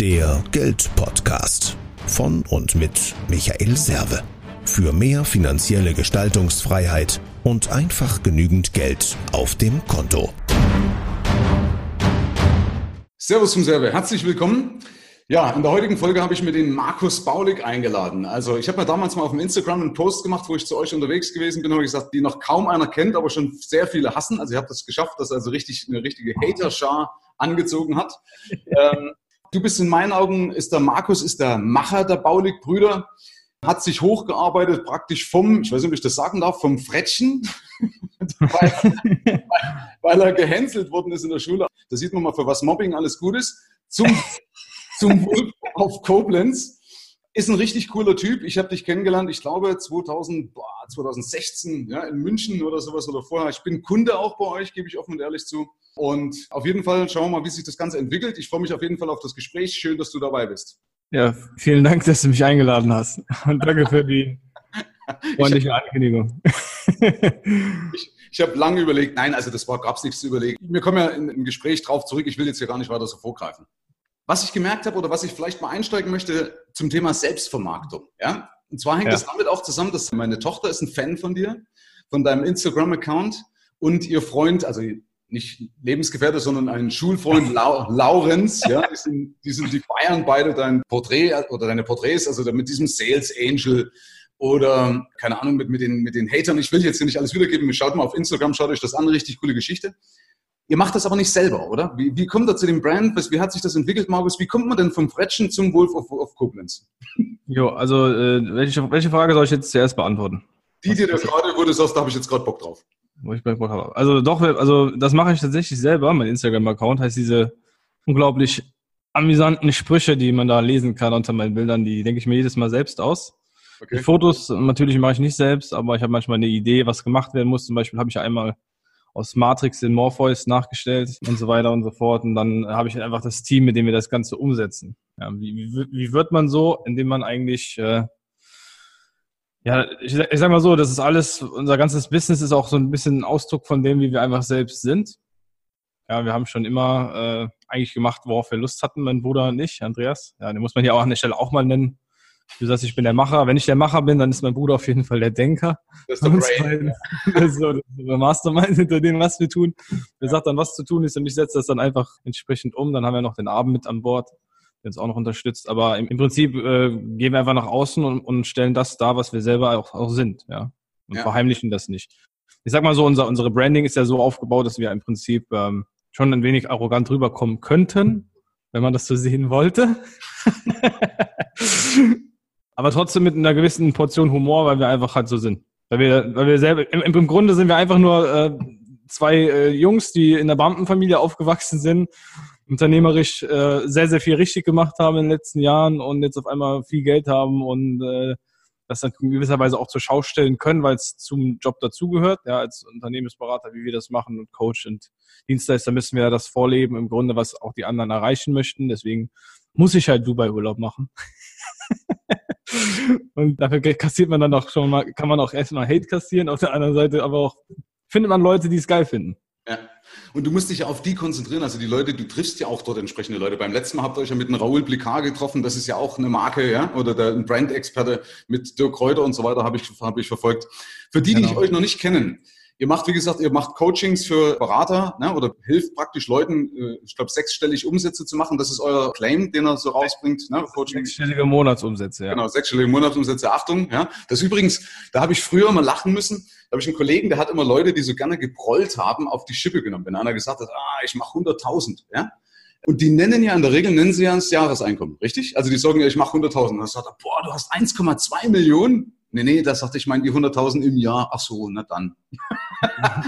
Der Geldpodcast von und mit Michael Serve. Für mehr finanzielle Gestaltungsfreiheit und einfach genügend Geld auf dem Konto. Servus zum Serve, herzlich willkommen. Ja, in der heutigen Folge habe ich mir den Markus Baulig eingeladen. Also ich habe mir damals mal auf dem Instagram einen Post gemacht, wo ich zu euch unterwegs gewesen bin, habe ich gesagt, die noch kaum einer kennt, aber schon sehr viele hassen. Also ihr habt es das geschafft, dass also richtig eine richtige Hater-Schar angezogen hat. ähm, du bist in meinen Augen, ist der Markus, ist der Macher der Baulig-Brüder, hat sich hochgearbeitet praktisch vom, ich weiß nicht, ob ich das sagen darf, vom Frettchen, weil, weil, er gehänselt worden ist in der Schule. Da sieht man mal, für was Mobbing alles gut ist. Zum, zum Wolf auf Koblenz. Ist ein richtig cooler Typ. Ich habe dich kennengelernt, ich glaube 2000, boah, 2016 ja, in München oder sowas oder vorher. Ich bin Kunde auch bei euch, gebe ich offen und ehrlich zu. Und auf jeden Fall schauen wir mal, wie sich das Ganze entwickelt. Ich freue mich auf jeden Fall auf das Gespräch. Schön, dass du dabei bist. Ja, vielen Dank, dass du mich eingeladen hast. Und danke für die freundliche Ankündigung. ich, ich habe lange überlegt, nein, also das gab es nichts zu überlegen. Wir kommen ja im Gespräch drauf zurück. Ich will jetzt hier gar nicht weiter so vorgreifen. Was ich gemerkt habe oder was ich vielleicht mal einsteigen möchte zum Thema Selbstvermarktung. Ja? Und zwar hängt ja. das damit auch zusammen, dass meine Tochter ist ein Fan von dir, von deinem Instagram-Account und ihr Freund, also nicht Lebensgefährte, sondern ein Schulfreund, Lau Laurenz, ja, die, sind, die, sind, die feiern beide dein Porträt oder deine Porträts, also mit diesem Sales Angel oder keine Ahnung, mit, mit, den, mit den Hatern. Ich will jetzt hier nicht alles wiedergeben. Schaut mal auf Instagram, schaut euch das an, richtig coole Geschichte. Ihr macht das aber nicht selber, oder? Wie, wie kommt ihr zu dem Brand? Wie hat sich das entwickelt, Markus? Wie kommt man denn vom Frettchen zum Wolf of, of Koblenz? Jo, also äh, welche, welche Frage soll ich jetzt zuerst beantworten? Die, die du gerade, wo du sagst, da habe ich jetzt gerade Bock drauf. Wo ich Bock habe. Also doch, also das mache ich tatsächlich selber. Mein Instagram-Account heißt diese unglaublich amüsanten Sprüche, die man da lesen kann unter meinen Bildern, die denke ich mir jedes Mal selbst aus. Okay. Die Fotos natürlich mache ich nicht selbst, aber ich habe manchmal eine Idee, was gemacht werden muss. Zum Beispiel habe ich einmal aus Matrix in Morpheus nachgestellt und so weiter und so fort. Und dann habe ich einfach das Team, mit dem wir das Ganze umsetzen. Ja, wie, wie, wie wird man so, indem man eigentlich, äh, ja, ich, ich sag mal so, das ist alles, unser ganzes Business ist auch so ein bisschen ein Ausdruck von dem, wie wir einfach selbst sind. Ja, wir haben schon immer äh, eigentlich gemacht, worauf wir Lust hatten, mein Bruder und ich, Andreas. Ja, den muss man hier auch an der Stelle auch mal nennen. Du sagst, ich bin der Macher. Wenn ich der Macher bin, dann ist mein Bruder auf jeden Fall der Denker. Das ist der Brain. Das ist so der Mastermind hinter dem, was wir tun. Der sagt dann, was zu tun ist und ich setze das dann einfach entsprechend um. Dann haben wir noch den Abend mit an Bord, der uns auch noch unterstützt. Aber im, im Prinzip äh, gehen wir einfach nach außen und, und, stellen das dar, was wir selber auch, auch sind. Ja? Und ja. verheimlichen das nicht. Ich sag mal so, unser, unsere Branding ist ja so aufgebaut, dass wir im Prinzip ähm, schon ein wenig arrogant rüberkommen könnten, wenn man das so sehen wollte. aber trotzdem mit einer gewissen Portion Humor, weil wir einfach halt so sind. Weil wir, weil wir selber, im, im Grunde sind wir einfach nur äh, zwei äh, Jungs, die in der Beamtenfamilie aufgewachsen sind, unternehmerisch äh, sehr, sehr viel richtig gemacht haben in den letzten Jahren und jetzt auf einmal viel Geld haben und äh, das dann in gewisser Weise auch zur Schau stellen können, weil es zum Job dazugehört. Ja, als Unternehmensberater, wie wir das machen und Coach und Dienstleister müssen wir ja das vorleben, im Grunde, was auch die anderen erreichen möchten. Deswegen muss ich halt Dubai-Urlaub machen. Und dafür kassiert man dann auch schon mal, kann man auch erstmal Hate kassieren, auf der anderen Seite aber auch findet man Leute, die es geil finden. Ja. Und du musst dich ja auf die konzentrieren. Also die Leute, du triffst ja auch dort entsprechende Leute. Beim letzten Mal habt ihr euch ja mit einem Raoul Blicard getroffen. Das ist ja auch eine Marke, ja, oder der Brand-Experte mit Dirk Kräuter und so weiter habe ich, habe ich verfolgt. Für die, genau. die ich euch noch nicht kennen, Ihr macht, wie gesagt, ihr macht Coachings für Berater ne, oder hilft praktisch Leuten, äh, ich glaube, sechsstellig Umsätze zu machen. Das ist euer Claim, den er so rausbringt. Ne? Coaching. Sechsstellige Monatsumsätze, ja. Genau, sechsstellige Monatsumsätze. Achtung, ja. Das übrigens, da habe ich früher immer lachen müssen. Da habe ich einen Kollegen, der hat immer Leute, die so gerne geprollt haben, auf die Schippe genommen. Wenn einer gesagt hat, ah, ich mache 100.000, ja. Und die nennen ja in der Regel, nennen sie ja das Jahreseinkommen, richtig? Also die sagen ja, ich mache 100.000. Und dann sagt er, boah, du hast 1,2 Millionen. Nee, nee, das sagte ich, meine die 100.000 im Jahr. Ach so, na dann.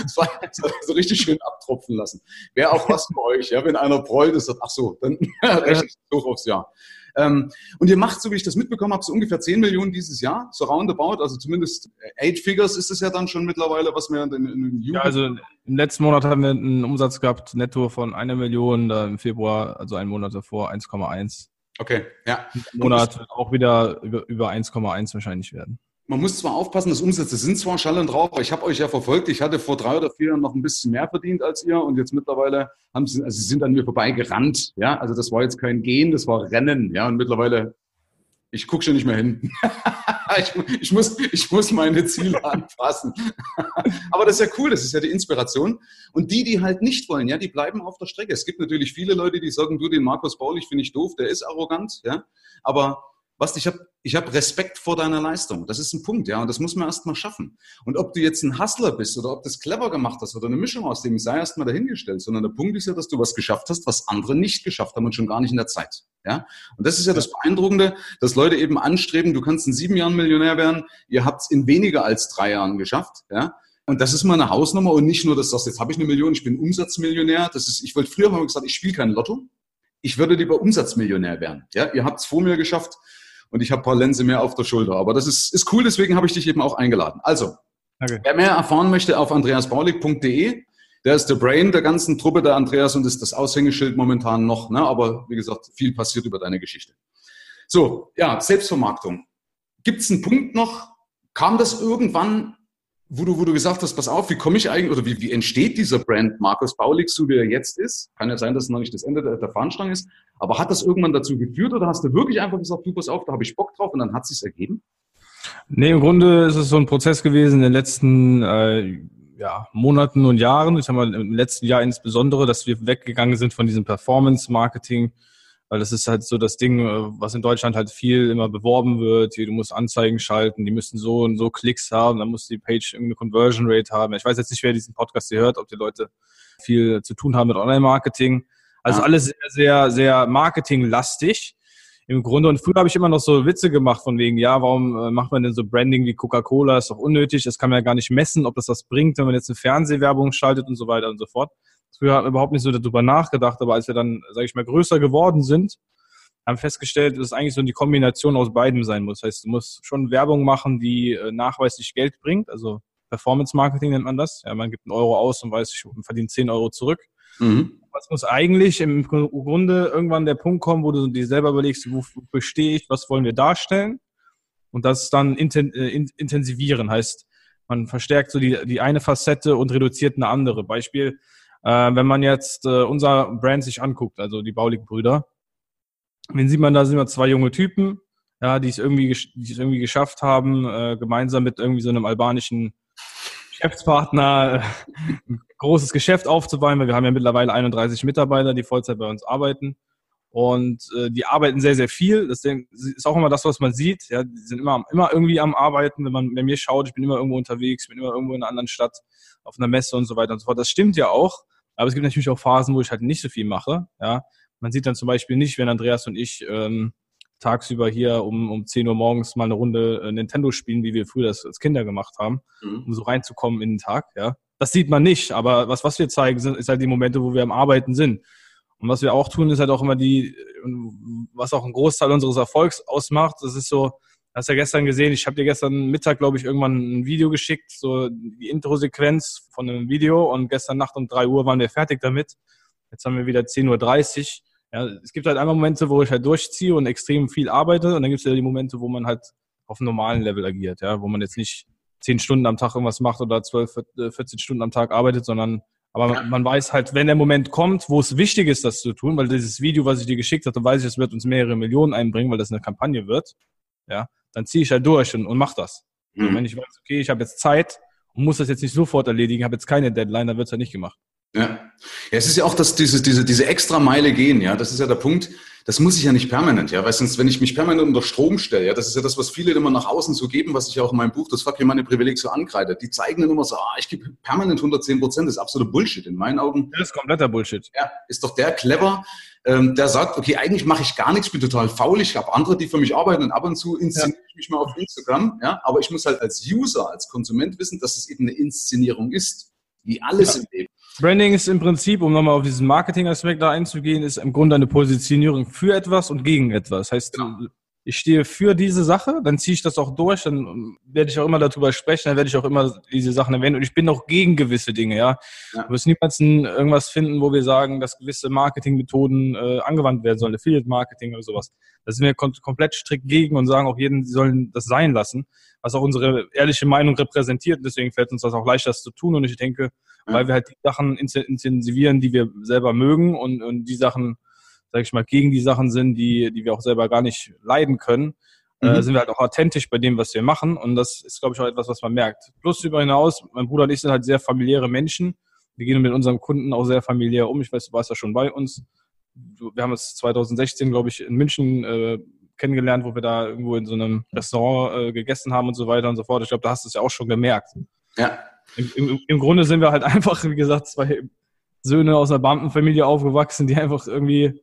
das, war, das so richtig schön abtropfen lassen. Wäre auch was für euch, ja, wenn einer prollt ist, sagt, ach so, dann rechnet hoch aufs Jahr. Ähm, und ihr macht, so wie ich das mitbekommen habe, so ungefähr 10 Millionen dieses Jahr, so roundabout, also zumindest Eight Figures ist es ja dann schon mittlerweile, was wir in, in, in Ja, also im letzten Monat haben wir einen Umsatz gehabt, netto von einer Million, da im Februar, also einen Monat davor, 1,1. Okay, ja. Im Monat wird auch wieder über, über 1,1 wahrscheinlich werden. Man muss zwar aufpassen, dass Umsätze sind zwar Schall und Rauch, aber ich habe euch ja verfolgt. Ich hatte vor drei oder vier Jahren noch ein bisschen mehr verdient als ihr und jetzt mittlerweile haben sie, also sie sind an mir vorbei gerannt. Ja, also das war jetzt kein Gehen, das war Rennen. Ja, und mittlerweile, ich gucke schon nicht mehr hin. ich, ich, muss, ich muss meine Ziele anpassen. aber das ist ja cool, das ist ja die Inspiration. Und die, die halt nicht wollen, ja, die bleiben auf der Strecke. Es gibt natürlich viele Leute, die sagen, du, den Markus Baulich finde ich doof, der ist arrogant, ja, aber was, ich habe ich hab Respekt vor deiner Leistung. Das ist ein Punkt, ja, und das muss man erst mal schaffen. Und ob du jetzt ein Hustler bist oder ob du das clever gemacht hast oder eine Mischung aus dem, sei erst mal dahingestellt, sondern der Punkt ist ja, dass du was geschafft hast, was andere nicht geschafft haben und schon gar nicht in der Zeit. Ja, und das ist ja das Beeindruckende, dass Leute eben anstreben, du kannst in sieben Jahren Millionär werden, ihr habt es in weniger als drei Jahren geschafft, ja. Und das ist mal eine Hausnummer und nicht nur, dass du sagst, jetzt habe ich eine Million, ich bin Umsatzmillionär. Das ist, ich wollte früher mal gesagt, ich spiele kein Lotto. Ich würde lieber Umsatzmillionär werden. Ja, ihr habt es vor mir geschafft und ich habe ein paar Lense mehr auf der Schulter. Aber das ist, ist cool, deswegen habe ich dich eben auch eingeladen. Also, okay. wer mehr erfahren möchte, auf andreasbaulig.de. Der ist der Brain der ganzen Truppe, der Andreas, und ist das Aushängeschild momentan noch. Ne? Aber wie gesagt, viel passiert über deine Geschichte. So, ja, Selbstvermarktung. Gibt es einen Punkt noch? Kam das irgendwann wo du, wo du gesagt hast, pass auf, wie komme ich eigentlich, oder wie, wie entsteht dieser Brand Markus Baulig, so wie er jetzt ist? Kann ja sein, dass es noch nicht das Ende der, der Fahnenstange ist, aber hat das irgendwann dazu geführt oder hast du wirklich einfach gesagt, du pass auf, da habe ich Bock drauf und dann hat es sich ergeben? Nee, im Grunde ist es so ein Prozess gewesen in den letzten äh, ja, Monaten und Jahren, ich sag mal im letzten Jahr insbesondere, dass wir weggegangen sind von diesem Performance-Marketing, weil das ist halt so das Ding, äh, was in Deutschland halt viel immer beworben wird. Hier, du musst Anzeigen schalten, die müssen so und so Klicks haben, dann muss die Page irgendeine Conversion Rate haben. Ich weiß jetzt nicht, wer diesen Podcast hier hört, ob die Leute viel zu tun haben mit Online-Marketing. Also ja. alles sehr, sehr, sehr marketinglastig im Grunde. Und früher habe ich immer noch so Witze gemacht von wegen, ja, warum äh, macht man denn so Branding wie Coca-Cola? Ist doch unnötig. Das kann man ja gar nicht messen, ob das was bringt, wenn man jetzt eine Fernsehwerbung schaltet und so weiter und so fort. Früher haben wir überhaupt nicht so darüber nachgedacht, aber als wir dann, sage ich mal, größer geworden sind, haben festgestellt, dass es eigentlich so die Kombination aus beidem sein muss. Das heißt, du musst schon Werbung machen, die äh, nachweislich Geld bringt. Also Performance Marketing nennt man das. Ja, man gibt einen Euro aus und weiß, ich verdiene 10 Euro zurück. Mhm. Was muss eigentlich im Grunde irgendwann der Punkt kommen, wo du dir selber überlegst, wofür stehe ich, was wollen wir darstellen? Und das dann äh, intensivieren. Heißt, man verstärkt so die, die eine Facette und reduziert eine andere. Beispiel, äh, wenn man jetzt äh, unser Brand sich anguckt, also die Baulig-Brüder, wen sieht man da, sind wir zwei junge Typen, ja, die es irgendwie, die es irgendwie geschafft haben, äh, gemeinsam mit irgendwie so einem albanischen Geschäftspartner äh, ein großes Geschäft aufzubauen, weil wir haben ja mittlerweile 31 Mitarbeiter, die Vollzeit bei uns arbeiten. Und äh, die arbeiten sehr, sehr viel. Das ist auch immer das, was man sieht. Ja, die sind immer, immer irgendwie am Arbeiten. Wenn man bei mir schaut, ich bin immer irgendwo unterwegs, bin immer irgendwo in einer anderen Stadt, auf einer Messe und so weiter und so fort. Das stimmt ja auch. Aber es gibt natürlich auch Phasen, wo ich halt nicht so viel mache. Ja, man sieht dann zum Beispiel nicht, wenn Andreas und ich ähm, tagsüber hier um, um 10 Uhr morgens mal eine Runde äh, Nintendo spielen, wie wir früher das als Kinder gemacht haben, mhm. um so reinzukommen in den Tag. Ja, das sieht man nicht. Aber was was wir zeigen, sind, ist halt die Momente, wo wir am Arbeiten sind. Und was wir auch tun, ist halt auch immer die, was auch ein Großteil unseres Erfolgs ausmacht. Das ist so, hast ja gestern gesehen, ich habe dir gestern Mittag, glaube ich, irgendwann ein Video geschickt, so die Intro-Sequenz von einem Video und gestern Nacht um drei Uhr waren wir fertig damit. Jetzt haben wir wieder 10.30 Uhr. Ja, es gibt halt einmal Momente, wo ich halt durchziehe und extrem viel arbeite und dann gibt es ja die Momente, wo man halt auf einem normalen Level agiert, ja, wo man jetzt nicht zehn Stunden am Tag irgendwas macht oder zwölf, 14 Stunden am Tag arbeitet, sondern aber ja. man weiß halt, wenn der Moment kommt, wo es wichtig ist, das zu tun, weil dieses Video, was ich dir geschickt habe, weiß ich, es wird uns mehrere Millionen einbringen, weil das eine Kampagne wird, ja, dann ziehe ich halt durch und, und mach das. Mhm. Und wenn ich weiß, okay, ich habe jetzt Zeit und muss das jetzt nicht sofort erledigen, habe jetzt keine Deadline, dann wird es halt nicht gemacht. Ja. ja, es ist ja auch, dass diese, diese, diese extra Meile gehen, ja, das ist ja der Punkt, das muss ich ja nicht permanent, ja, weil sonst, wenn ich mich permanent unter Strom stelle, ja, das ist ja das, was viele immer nach außen so geben, was ich auch in meinem Buch, das Fuck meine Privileg so ankreide. Die zeigen dann immer so, ah, ich gebe permanent 110 Prozent, das ist absoluter Bullshit in meinen Augen. Das ist kompletter Bullshit. Ja, ist doch der clever, ähm, der sagt, okay, eigentlich mache ich gar nichts, bin total faul, ich habe andere, die für mich arbeiten und ab und zu inszeniere ich mich mal auf Instagram, ja, aber ich muss halt als User, als Konsument wissen, dass es eben eine Inszenierung ist, wie alles ja. im Leben. Branding ist im Prinzip, um nochmal auf diesen Marketing-Aspekt da einzugehen, ist im Grunde eine Positionierung für etwas und gegen etwas. Heißt, genau. Ich stehe für diese Sache, dann ziehe ich das auch durch, dann werde ich auch immer darüber sprechen, dann werde ich auch immer diese Sachen erwähnen und ich bin auch gegen gewisse Dinge, ja. ja. Du wirst niemals irgendwas finden, wo wir sagen, dass gewisse Marketingmethoden äh, angewandt werden sollen, Affiliate-Marketing oder sowas. Da sind wir kom komplett strikt gegen und sagen auch jeden, sie sollen das sein lassen, was auch unsere ehrliche Meinung repräsentiert. Deswegen fällt uns das auch leichter, das zu tun und ich denke, ja. weil wir halt die Sachen intensivieren, die wir selber mögen und, und die Sachen sage ich mal, gegen die Sachen sind, die, die wir auch selber gar nicht leiden können, äh, mhm. äh, sind wir halt auch authentisch bei dem, was wir machen. Und das ist, glaube ich, auch etwas, was man merkt. Plus darüber hinaus, mein Bruder und ich sind halt sehr familiäre Menschen. Wir gehen mit unseren Kunden auch sehr familiär um. Ich weiß, du warst ja schon bei uns. Wir haben es 2016, glaube ich, in München äh, kennengelernt, wo wir da irgendwo in so einem Restaurant äh, gegessen haben und so weiter und so fort. Ich glaube, da hast du es ja auch schon gemerkt. Ja. Im, im, Im Grunde sind wir halt einfach, wie gesagt, zwei Söhne aus einer Beamtenfamilie aufgewachsen, die einfach irgendwie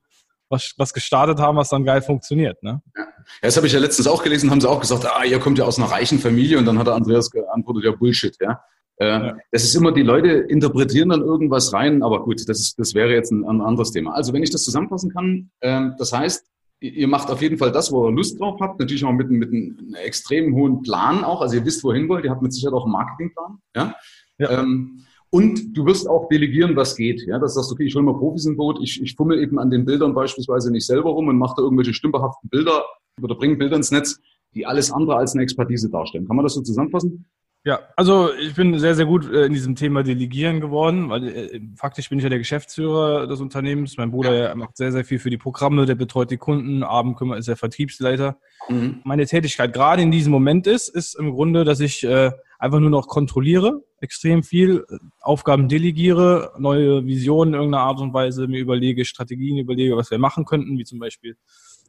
was, was gestartet haben, was dann geil funktioniert. Ne? Ja. das habe ich ja letztens auch gelesen, haben sie auch gesagt, ah, ihr kommt ja aus einer reichen Familie und dann hat der Andreas geantwortet, ja Bullshit, ja. Äh, ja. Das ist immer, die Leute interpretieren dann irgendwas rein, aber gut, das, ist, das wäre jetzt ein, ein anderes Thema. Also wenn ich das zusammenfassen kann, äh, das heißt, ihr macht auf jeden Fall das, wo ihr Lust drauf habt, natürlich auch mit, mit einem extrem hohen Plan auch, also ihr wisst, wohin wollt, ihr habt mit Sicherheit auch einen Marketingplan, ja. ja. Ähm, und du wirst auch delegieren, was geht. Ja, das sagst, okay, ich hole mal Profis im Boot, ich, ich fummel eben an den Bildern beispielsweise nicht selber rum und mache da irgendwelche stümperhaften Bilder oder bringe Bilder ins Netz, die alles andere als eine Expertise darstellen. Kann man das so zusammenfassen? Ja, also ich bin sehr, sehr gut äh, in diesem Thema Delegieren geworden, weil äh, faktisch bin ich ja der Geschäftsführer des Unternehmens. Mein Bruder ja. macht sehr, sehr viel für die Programme, der betreut die Kunden, Abend ist der Vertriebsleiter. Mhm. Meine Tätigkeit gerade in diesem Moment ist, ist im Grunde, dass ich äh, einfach nur noch kontrolliere, extrem viel, Aufgaben delegiere, neue Visionen in irgendeiner Art und Weise, mir überlege, Strategien überlege, was wir machen könnten, wie zum Beispiel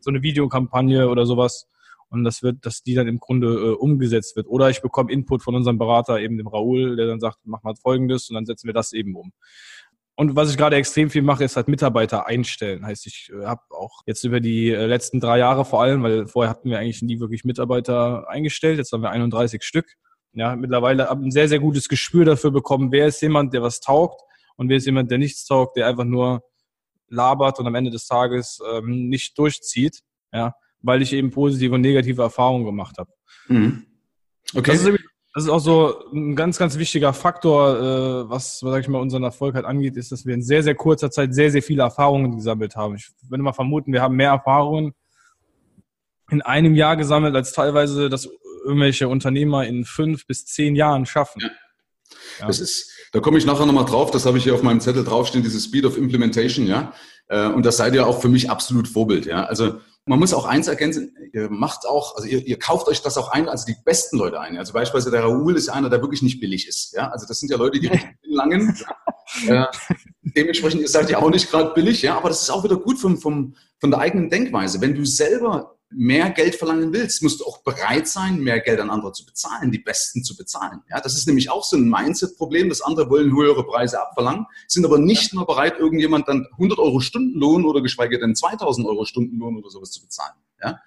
so eine Videokampagne oder sowas. Und das wird, dass die dann im Grunde äh, umgesetzt wird. Oder ich bekomme Input von unserem Berater, eben dem Raoul, der dann sagt, mach mal Folgendes und dann setzen wir das eben um. Und was ich gerade extrem viel mache, ist halt Mitarbeiter einstellen. Heißt, ich äh, habe auch jetzt über die äh, letzten drei Jahre vor allem, weil vorher hatten wir eigentlich nie wirklich Mitarbeiter eingestellt. Jetzt haben wir 31 Stück ja, mittlerweile ein sehr, sehr gutes Gespür dafür bekommen, wer ist jemand, der was taugt und wer ist jemand, der nichts taugt, der einfach nur labert und am Ende des Tages ähm, nicht durchzieht, ja, weil ich eben positive und negative Erfahrungen gemacht habe. Mhm. Okay. Das ist, das ist, auch so ein ganz, ganz wichtiger Faktor, äh, was, sag ich mal, unseren Erfolg halt angeht, ist, dass wir in sehr, sehr kurzer Zeit sehr, sehr viele Erfahrungen gesammelt haben. Ich würde mal vermuten, wir haben mehr Erfahrungen in einem Jahr gesammelt, als teilweise das irgendwelche Unternehmer in fünf bis zehn Jahren schaffen. Ja. Ja. Das ist, da komme ich nachher nochmal drauf, das habe ich hier auf meinem Zettel draufstehen, dieses Speed of Implementation, ja. Äh, und das seid ihr auch für mich absolut Vorbild, ja. Also man muss auch eins ergänzen, ihr macht auch, also ihr, ihr kauft euch das auch ein, also die besten Leute ein. Also beispielsweise der Raoul ist einer, der wirklich nicht billig ist, ja. Also das sind ja Leute, die langen. äh, dementsprechend, ihr seid ja auch nicht gerade billig, ja, aber das ist auch wieder gut vom, vom, von der eigenen Denkweise. Wenn du selber mehr Geld verlangen willst, musst du auch bereit sein, mehr Geld an andere zu bezahlen, die Besten zu bezahlen. Ja, das ist nämlich auch so ein Mindset-Problem, dass andere wollen höhere Preise abverlangen, sind aber nicht mehr bereit, irgendjemand dann 100 Euro Stundenlohn oder geschweige denn 2000 Euro Stundenlohn oder sowas zu bezahlen. Ja,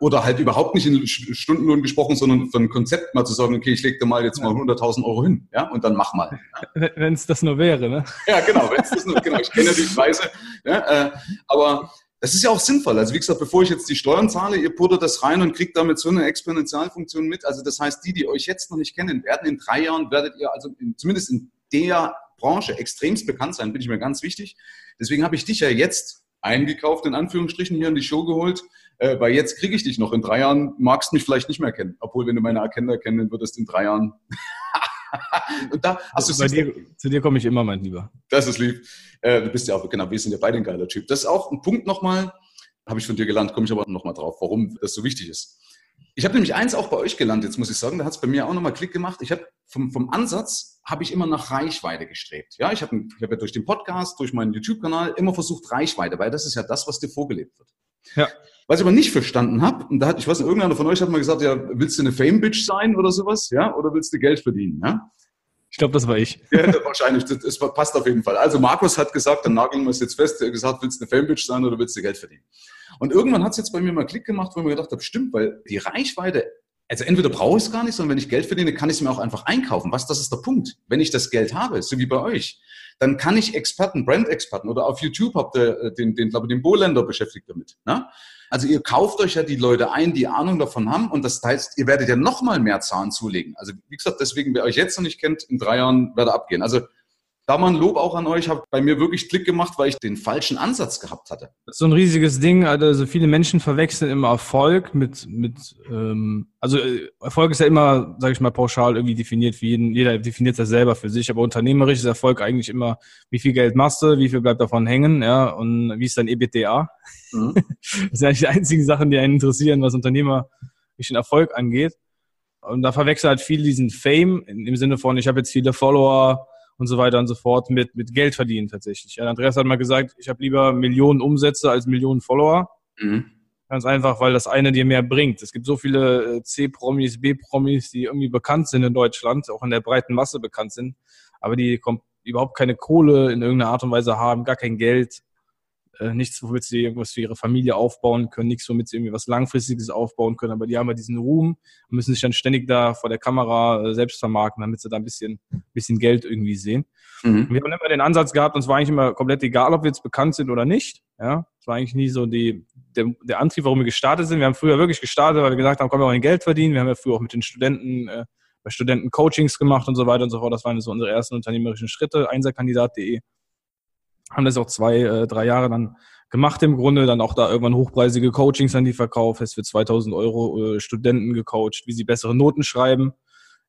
oder halt überhaupt nicht in Stundenlohn gesprochen, sondern von Konzept mal zu sagen, okay, ich lege dir mal jetzt mal 100.000 Euro hin, ja, und dann mach mal. Ja. Wenn es das nur wäre, ne? Ja, genau, wenn es das nur, genau, ich kenne die Preise, ja, äh, aber das ist ja auch sinnvoll. Also wie gesagt, bevor ich jetzt die Steuern zahle, ihr puttert das rein und kriegt damit so eine Exponentialfunktion mit. Also das heißt, die, die euch jetzt noch nicht kennen, werden in drei Jahren, werdet ihr also in, zumindest in der Branche extremst bekannt sein, bin ich mir ganz wichtig. Deswegen habe ich dich ja jetzt eingekauft, in Anführungsstrichen, hier in die Show geholt, äh, weil jetzt kriege ich dich noch. In drei Jahren magst du mich vielleicht nicht mehr kennen. Obwohl, wenn du meine Erkenner kennen würdest, in drei Jahren und da hast also du dir, zu dir komme ich immer, mein Lieber. Das ist lieb. Äh, du bist ja auch, genau, wir sind ja beide ein geiler Typ. Das ist auch ein Punkt nochmal, habe ich von dir gelernt, komme ich aber nochmal drauf, warum das so wichtig ist. Ich habe nämlich eins auch bei euch gelernt, jetzt muss ich sagen, da hat es bei mir auch nochmal Klick gemacht. Ich habe vom, vom Ansatz habe ich immer nach Reichweite gestrebt. Ja, ich habe ich hab ja durch den Podcast, durch meinen YouTube-Kanal immer versucht Reichweite, weil das ist ja das, was dir vorgelebt wird. Ja. Was ich aber nicht verstanden habe, und da hat, ich weiß nicht, irgendeiner von euch hat mal gesagt, ja, willst du eine Fame-Bitch sein oder sowas, ja, oder willst du Geld verdienen, ja? Ich glaube, das war ich. Ja, wahrscheinlich. Das, das, passt auf jeden Fall. Also Markus hat gesagt, dann nageln wir es jetzt fest, er hat gesagt, willst du eine Fame-Bitch sein oder willst du Geld verdienen? Und irgendwann hat es jetzt bei mir mal Klick gemacht, wo ich mir gedacht habe, stimmt, weil die Reichweite also entweder brauche ich es gar nicht, sondern wenn ich Geld verdiene, kann ich es mir auch einfach einkaufen. Was, das ist der Punkt. Wenn ich das Geld habe, so wie bei euch, dann kann ich Experten, Brand-Experten oder auf YouTube habt ihr äh, den, den glaube ich, den Bohländer beschäftigt damit. Ne? Also ihr kauft euch ja die Leute ein, die Ahnung davon haben und das heißt, ihr werdet ja noch mal mehr Zahlen zulegen. Also wie gesagt, deswegen, wer euch jetzt noch nicht kennt, in drei Jahren werde abgehen. Also da mal ein Lob auch an euch, hat bei mir wirklich Klick gemacht, weil ich den falschen Ansatz gehabt hatte. Das ist so ein riesiges Ding. Also viele Menschen verwechseln immer Erfolg mit, mit ähm, also äh, Erfolg ist ja immer, sage ich mal, pauschal irgendwie definiert für jeden. Jeder definiert das selber für sich. Aber unternehmerisch ist Erfolg eigentlich immer, wie viel Geld machst du, wie viel bleibt davon hängen, ja, und wie ist dein EBTA? Mhm. das sind eigentlich die einzigen Sachen, die einen interessieren, was unternehmerischen Erfolg angeht. Und da verwechselt halt viel diesen Fame im Sinne von, ich habe jetzt viele Follower, und so weiter und so fort mit, mit Geld verdienen tatsächlich. Ja, Andreas hat mal gesagt, ich habe lieber Millionen Umsätze als Millionen Follower. Mhm. Ganz einfach, weil das eine dir mehr bringt. Es gibt so viele äh, C-Promis, B-Promis, die irgendwie bekannt sind in Deutschland, auch in der breiten Masse bekannt sind, aber die überhaupt keine Kohle in irgendeiner Art und Weise haben, gar kein Geld, äh, nichts, womit sie irgendwas für ihre Familie aufbauen können, nichts, womit sie irgendwie was Langfristiges aufbauen können, aber die haben ja diesen Ruhm und müssen sich dann ständig da vor der Kamera äh, selbst vermarkten, damit sie da ein bisschen, bisschen Geld irgendwie sehen. Mhm. Wir haben immer den Ansatz gehabt, uns war eigentlich immer komplett egal, ob wir jetzt bekannt sind oder nicht. Ja, es war eigentlich nie so die, der, der Antrieb, warum wir gestartet sind. Wir haben früher wirklich gestartet, weil wir gesagt haben, komm, wir wollen Geld verdienen. Wir haben ja früher auch mit den Studenten, äh, bei Studenten Coachings gemacht und so weiter und so fort. Das waren so unsere ersten unternehmerischen Schritte, einserkandidat.de haben das auch zwei, äh, drei Jahre dann gemacht im Grunde, dann auch da irgendwann hochpreisige Coachings an die verkauft, hast für 2000 Euro äh, Studenten gecoacht, wie sie bessere Noten schreiben.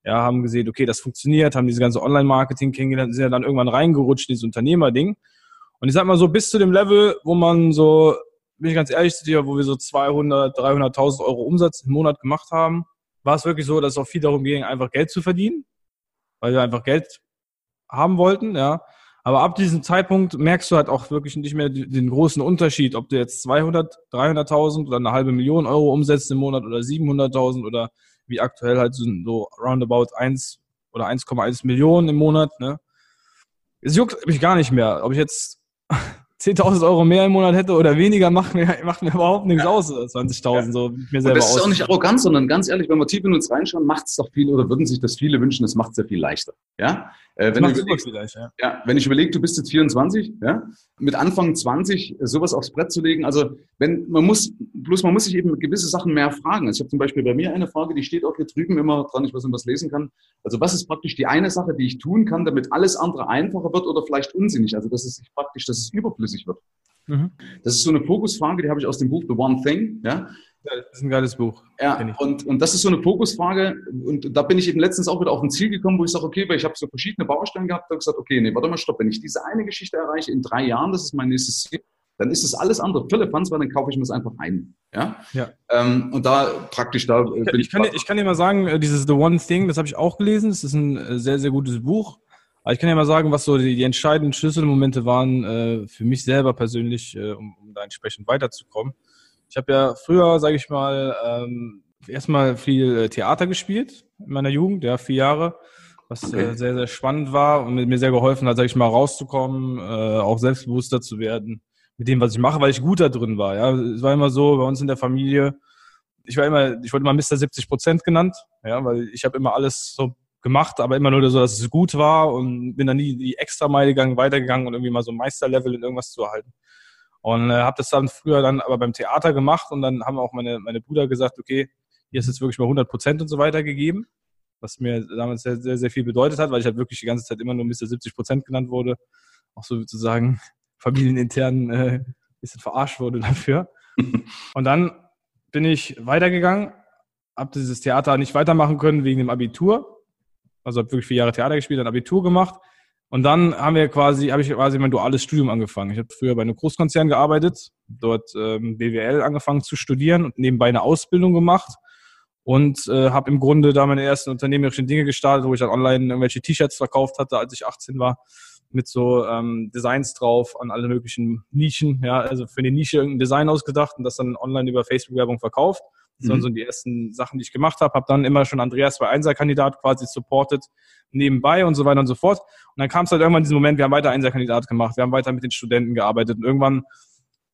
Ja, haben gesehen, okay, das funktioniert, haben diese ganze Online-Marketing kennengelernt, sind ja dann irgendwann reingerutscht, dieses Unternehmerding. Und ich sag mal so, bis zu dem Level, wo man so, bin ich ganz ehrlich zu dir, wo wir so 200, 300.000 Euro Umsatz im Monat gemacht haben, war es wirklich so, dass es auch viel darum ging, einfach Geld zu verdienen, weil wir einfach Geld haben wollten, ja. Aber ab diesem Zeitpunkt merkst du halt auch wirklich nicht mehr den großen Unterschied, ob du jetzt 200, 300.000 oder eine halbe Million Euro umsetzt im Monat oder 700.000 oder wie aktuell halt so, roundabout 1 oder 1,1 Millionen im Monat. Ne? Es juckt mich gar nicht mehr, ob ich jetzt 10.000 Euro mehr im Monat hätte oder weniger, macht mir, macht mir überhaupt nichts ja. aus, 20.000, ja. so mir selber Das ist aus. auch nicht arrogant, sondern ganz ehrlich, wenn wir tief in uns reinschauen, macht es doch viel oder würden sich das viele wünschen, es macht es ja viel leichter. Ja? Äh, wenn, du überlegst, ja. ja. wenn ich überlege, du bist jetzt 24, ja, mit Anfang 20 sowas aufs Brett zu legen, also wenn man muss, bloß man muss sich eben gewisse Sachen mehr fragen. Also ich habe zum Beispiel bei mir eine Frage, die steht auch hier drüben immer dran, ich weiß nicht, was lesen kann. Also was ist praktisch die eine Sache, die ich tun kann, damit alles andere einfacher wird oder vielleicht unsinnig? Also dass es praktisch, dass es überflüssig wird. Mhm. Das ist so eine Fokusfrage, die habe ich aus dem Buch The One Thing. Ja? Das ist ein geiles Buch. Ja, und, und das ist so eine Fokusfrage. Und da bin ich eben letztens auch wieder auf ein Ziel gekommen, wo ich sage, okay, weil ich habe so verschiedene Baustellen gehabt, da habe gesagt, okay, nee, warte mal, stopp, wenn ich diese eine Geschichte erreiche in drei Jahren, das ist mein nächstes Ziel, dann ist das alles andere Philippans, weil dann kaufe ich mir das einfach ein. Ja. ja. Ähm, und da praktisch da. Äh, ich, ich, kann, dir, ich kann dir mal sagen, äh, dieses The One Thing, das habe ich auch gelesen. Das ist ein äh, sehr, sehr gutes Buch. Aber ich kann dir mal sagen, was so die, die entscheidenden Schlüsselmomente waren äh, für mich selber persönlich, äh, um, um da entsprechend weiterzukommen. Ich habe ja früher, sage ich mal, ähm, erstmal viel äh, Theater gespielt in meiner Jugend, ja, vier Jahre, was okay. äh, sehr, sehr spannend war und mir sehr geholfen hat, sage ich mal, rauszukommen, äh, auch selbstbewusster zu werden mit dem, was ich mache, weil ich gut da drin war. Ja, es war immer so bei uns in der Familie. Ich war immer, ich wurde immer Mr. 70 Prozent genannt, ja, weil ich habe immer alles so gemacht, aber immer nur so, dass es gut war und bin dann nie die extra Meile gegangen, weitergegangen und irgendwie mal so Meisterlevel in irgendwas zu erhalten. Und äh, habe das dann früher dann aber beim Theater gemacht und dann haben auch meine, meine Brüder gesagt, okay, hier ist jetzt wirklich mal 100 Prozent und so weiter gegeben, was mir damals sehr, sehr, sehr viel bedeutet hat, weil ich halt wirklich die ganze Zeit immer nur Mr. 70 Prozent genannt wurde, auch so sozusagen familienintern äh, ein bisschen verarscht wurde dafür. und dann bin ich weitergegangen, habe dieses Theater nicht weitermachen können wegen dem Abitur, also habe wirklich vier Jahre Theater gespielt, dann Abitur gemacht und dann haben wir quasi, habe ich quasi mein duales Studium angefangen. Ich habe früher bei einem Großkonzern gearbeitet, dort ähm, BWL angefangen zu studieren und nebenbei eine Ausbildung gemacht und äh, habe im Grunde da meine ersten unternehmerischen Dinge gestartet, wo ich dann online irgendwelche T-Shirts verkauft hatte, als ich 18 war, mit so ähm, Designs drauf an alle möglichen Nischen. Ja, also für eine Nische irgendein Design ausgedacht und das dann online über Facebook-Werbung verkauft. Das waren mhm. so die ersten Sachen, die ich gemacht habe. Habe dann immer schon Andreas bei Einser-Kandidat quasi supported nebenbei und so weiter und so fort. Und dann kam es halt irgendwann in diesem Moment, wir haben weiter Einser-Kandidat gemacht, wir haben weiter mit den Studenten gearbeitet und irgendwann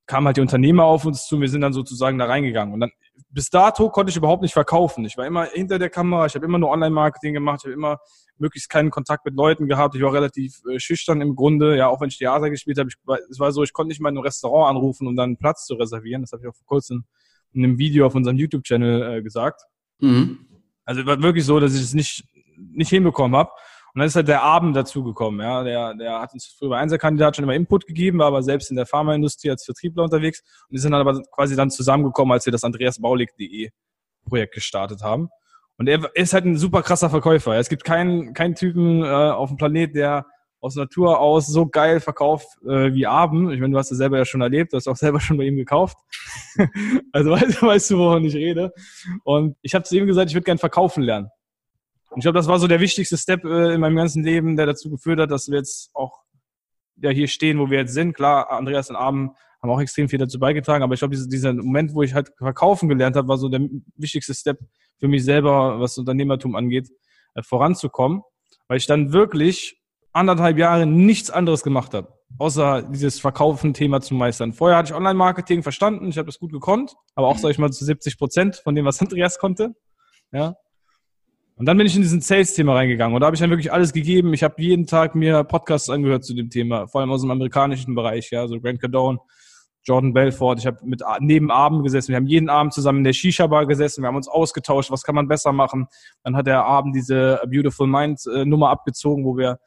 kamen halt die Unternehmer auf uns zu, wir sind dann sozusagen da reingegangen. Und dann bis dato konnte ich überhaupt nicht verkaufen. Ich war immer hinter der Kamera, ich habe immer nur Online-Marketing gemacht, ich habe immer möglichst keinen Kontakt mit Leuten gehabt. Ich war relativ äh, schüchtern im Grunde, ja, auch wenn ich Theater gespielt habe. es war so, ich konnte nicht mal in einem Restaurant anrufen, um dann einen Platz zu reservieren. Das habe ich auch vor kurzem in einem Video auf unserem YouTube-Channel äh, gesagt. Mhm. Also war wirklich so, dass ich es nicht, nicht hinbekommen habe. Und dann ist halt der Abend dazugekommen. Ja. Der, der hat uns früher bei Einzelkandidat schon immer Input gegeben, war aber selbst in der Pharmaindustrie als Vertriebler unterwegs. Und die sind dann aber quasi dann zusammengekommen, als wir das andreasbaulig.de Projekt gestartet haben. Und er ist halt ein super krasser Verkäufer. Es gibt keinen, keinen Typen äh, auf dem Planet, der aus Natur aus so geil verkauft äh, wie Abend. Ich meine, du hast es selber ja schon erlebt, du hast auch selber schon bei ihm gekauft. also weißt, weißt du, wovon ich rede. Und ich habe zu ihm gesagt, ich würde gern verkaufen lernen. Und ich glaube, das war so der wichtigste Step äh, in meinem ganzen Leben, der dazu geführt hat, dass wir jetzt auch ja, hier stehen, wo wir jetzt sind. Klar, Andreas und Abend haben auch extrem viel dazu beigetragen, aber ich glaube, dieser, dieser Moment, wo ich halt verkaufen gelernt habe, war so der wichtigste Step für mich selber, was Unternehmertum angeht, äh, voranzukommen, weil ich dann wirklich anderthalb Jahre nichts anderes gemacht habe, außer dieses Verkaufen-Thema zu meistern. Vorher hatte ich Online-Marketing verstanden, ich habe das gut gekonnt, aber auch, sage ich mal, zu 70 Prozent von dem, was Andreas konnte. Ja, und dann bin ich in diesen Sales-Thema reingegangen und da habe ich dann wirklich alles gegeben. Ich habe jeden Tag mir Podcasts angehört zu dem Thema, vor allem aus dem amerikanischen Bereich, ja, so Grant Cardone, Jordan Belfort. Ich habe mit neben Abend gesessen. Wir haben jeden Abend zusammen in der Shisha-Bar gesessen. Wir haben uns ausgetauscht, was kann man besser machen. Dann hat der Abend diese Beautiful Mind-Nummer abgezogen, wo wir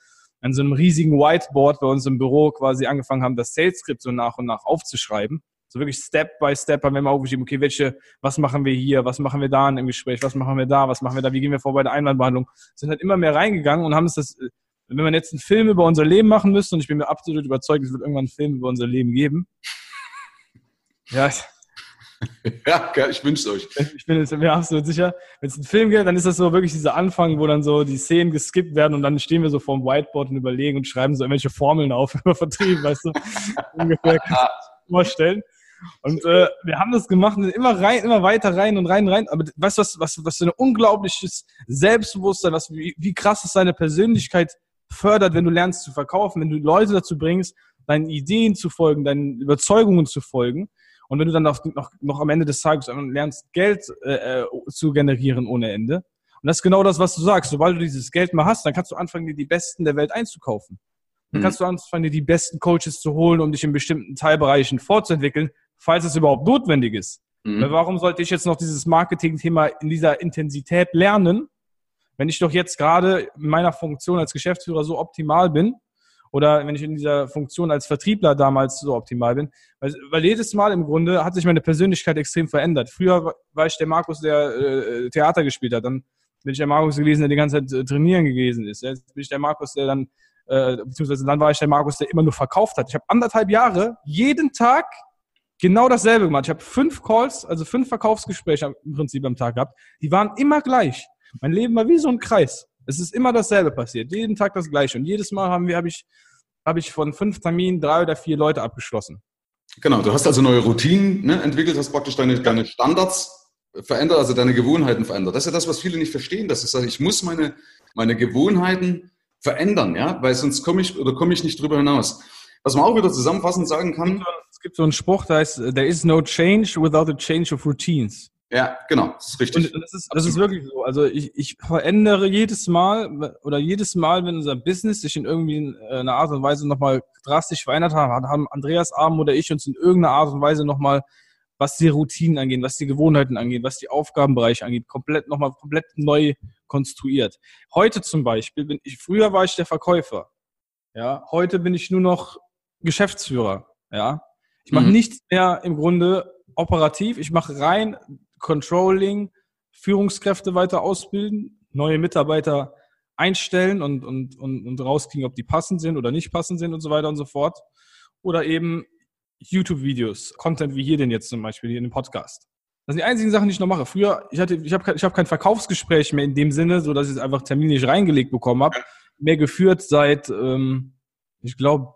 an so einem riesigen Whiteboard bei uns im Büro quasi angefangen haben, das Sales-Skript so nach und nach aufzuschreiben. So wirklich Step by Step haben wir immer aufgeschrieben, okay, welche, was machen wir hier, was machen wir da im Gespräch, was machen wir da, was machen wir da, wie gehen wir vor bei der Einwandbehandlung. Sind halt immer mehr reingegangen und haben uns das, wenn man jetzt einen Film über unser Leben machen müsste, und ich bin mir absolut überzeugt, es wird irgendwann einen Film über unser Leben geben. Ja. Ja, ich wünsche es euch. Ich bin mir absolut sicher. Wenn es einen Film gibt, dann ist das so wirklich dieser Anfang, wo dann so die Szenen geskippt werden und dann stehen wir so vorm Whiteboard und überlegen und schreiben so irgendwelche Formeln auf über Vertrieb, weißt du? Ungefähr kannst du vorstellen. Und äh, wir haben das gemacht, immer rein, immer weiter rein und rein, rein. Aber weißt du, was, was, was für ein unglaubliches Selbstbewusstsein, was, wie, wie krass es deine Persönlichkeit fördert, wenn du lernst zu verkaufen, wenn du Leute dazu bringst, deinen Ideen zu folgen, deinen Überzeugungen zu folgen. Und wenn du dann noch, noch, noch am Ende des Tages lernst, Geld äh, äh, zu generieren ohne Ende. Und das ist genau das, was du sagst. Sobald du dieses Geld mal hast, dann kannst du anfangen, dir die Besten der Welt einzukaufen. Dann mhm. kannst du anfangen, dir die besten Coaches zu holen, um dich in bestimmten Teilbereichen fortzuentwickeln, falls es überhaupt notwendig ist. Mhm. Weil warum sollte ich jetzt noch dieses Marketing-Thema in dieser Intensität lernen, wenn ich doch jetzt gerade in meiner Funktion als Geschäftsführer so optimal bin oder wenn ich in dieser Funktion als Vertriebler damals so optimal bin. Weil, weil jedes Mal im Grunde hat sich meine Persönlichkeit extrem verändert. Früher war ich der Markus, der äh, Theater gespielt hat. Dann bin ich der Markus gewesen, der die ganze Zeit äh, trainieren gewesen ist. Jetzt bin ich der Markus, der dann, äh, beziehungsweise dann war ich der Markus, der immer nur verkauft hat. Ich habe anderthalb Jahre jeden Tag genau dasselbe gemacht. Ich habe fünf Calls, also fünf Verkaufsgespräche im Prinzip am Tag gehabt. Die waren immer gleich. Mein Leben war wie so ein Kreis. Es ist immer dasselbe passiert. Jeden Tag das Gleiche. Und jedes Mal haben wir, habe ich, habe ich von fünf Terminen drei oder vier Leute abgeschlossen. Genau. Du hast also neue Routinen ne, entwickelt, hast praktisch deine, deine Standards verändert, also deine Gewohnheiten verändert. Das ist ja das, was viele nicht verstehen. Das ist, also ich muss meine, meine Gewohnheiten verändern, ja, weil sonst komme ich oder komme ich nicht drüber hinaus. Was man auch wieder zusammenfassend sagen kann. Es gibt so einen Spruch, da heißt, there is no change without a change of routines. Ja, genau, das ist richtig. Und das ist, das ist wirklich so. Also ich, ich verändere jedes Mal oder jedes Mal, wenn unser Business sich in irgendwie einer Art und Weise nochmal drastisch verändert hat, haben Andreas Arm oder ich uns in irgendeiner Art und Weise nochmal, was die Routinen angeht, was die Gewohnheiten angeht, was die Aufgabenbereiche angeht, komplett nochmal komplett neu konstruiert. Heute zum Beispiel bin ich, früher war ich der Verkäufer. Ja, heute bin ich nur noch Geschäftsführer. Ja, ich mache mhm. nichts mehr im Grunde operativ. Ich mache rein Controlling, Führungskräfte weiter ausbilden, neue Mitarbeiter einstellen und, und, und, und rauskriegen, ob die passend sind oder nicht passend sind und so weiter und so fort. Oder eben YouTube-Videos, Content wie hier den jetzt zum Beispiel, hier in dem Podcast. Das sind die einzigen Sachen, die ich noch mache. Früher, ich hatte, ich habe ich hab kein Verkaufsgespräch mehr in dem Sinne, so dass ich es einfach terminlich reingelegt bekommen habe. Mehr geführt seit, ähm, ich glaube,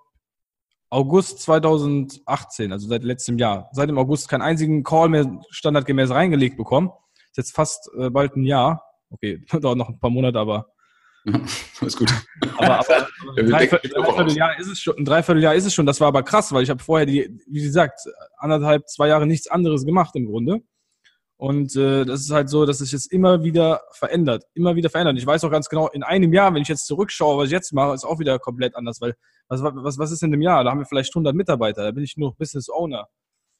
August 2018, also seit letztem Jahr. Seit dem August keinen einzigen Call mehr standardgemäß reingelegt bekommen. Ist jetzt fast äh, bald ein Jahr. Okay, dauert noch ein paar Monate, aber Ja, alles gut. Aber, aber ein, Dreiviertel, Dreivierteljahr ist es schon, ein Dreivierteljahr ist es schon. Das war aber krass, weil ich habe vorher die, wie gesagt, anderthalb, zwei Jahre nichts anderes gemacht im Grunde. Und äh, das ist halt so, dass sich jetzt immer wieder verändert, immer wieder verändert. Ich weiß auch ganz genau, in einem Jahr, wenn ich jetzt zurückschaue, was ich jetzt mache, ist auch wieder komplett anders, weil was, was, was ist in dem Jahr? Da haben wir vielleicht 100 Mitarbeiter, da bin ich nur Business Owner,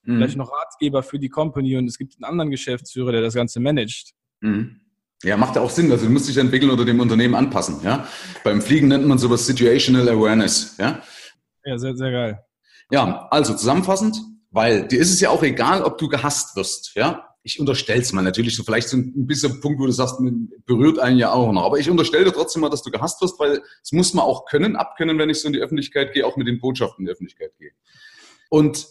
mhm. vielleicht noch Ratgeber für die Company und es gibt einen anderen Geschäftsführer, der das Ganze managt. Mhm. Ja, macht ja auch Sinn. Also du musst dich entwickeln oder dem Unternehmen anpassen. Ja? Beim Fliegen nennt man sowas Situational Awareness. Ja, ja sehr, sehr geil. Ja, also zusammenfassend, weil dir ist es ja auch egal, ob du gehasst wirst. Ja, ich unterstelle es mal natürlich, so vielleicht so ein bisschen Punkt, wo du sagst, berührt einen ja auch noch. Aber ich unterstelle dir trotzdem mal, dass du gehasst wirst, weil es muss man auch können, abkönnen, wenn ich so in die Öffentlichkeit gehe, auch mit den Botschaften in die Öffentlichkeit gehe. Und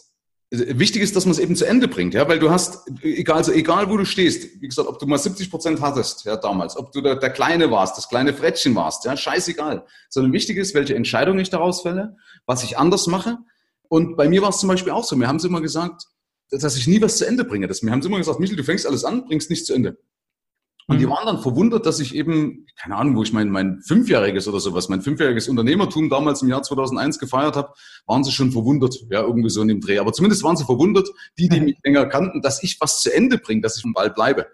wichtig ist, dass man es eben zu Ende bringt, ja, weil du hast, egal, also egal wo du stehst, wie gesagt, ob du mal 70 Prozent hattest, ja, damals, ob du der, der Kleine warst, das kleine Frettchen warst, ja, scheißegal. Sondern wichtig ist, welche Entscheidung ich daraus fälle, was ich anders mache. Und bei mir war es zum Beispiel auch so. Wir haben es immer gesagt, dass ich nie was zu Ende bringe. Das, wir haben immer gesagt, Michel, du fängst alles an, bringst nichts zu Ende. Und die mhm. waren dann verwundert, dass ich eben, keine Ahnung, wo ich mein, mein fünfjähriges oder sowas, mein fünfjähriges Unternehmertum damals im Jahr 2001 gefeiert habe, waren sie schon verwundert, ja, irgendwie so in dem Dreh. Aber zumindest waren sie verwundert, die, die mich länger kannten, dass ich was zu Ende bringe, dass ich im Ball bleibe.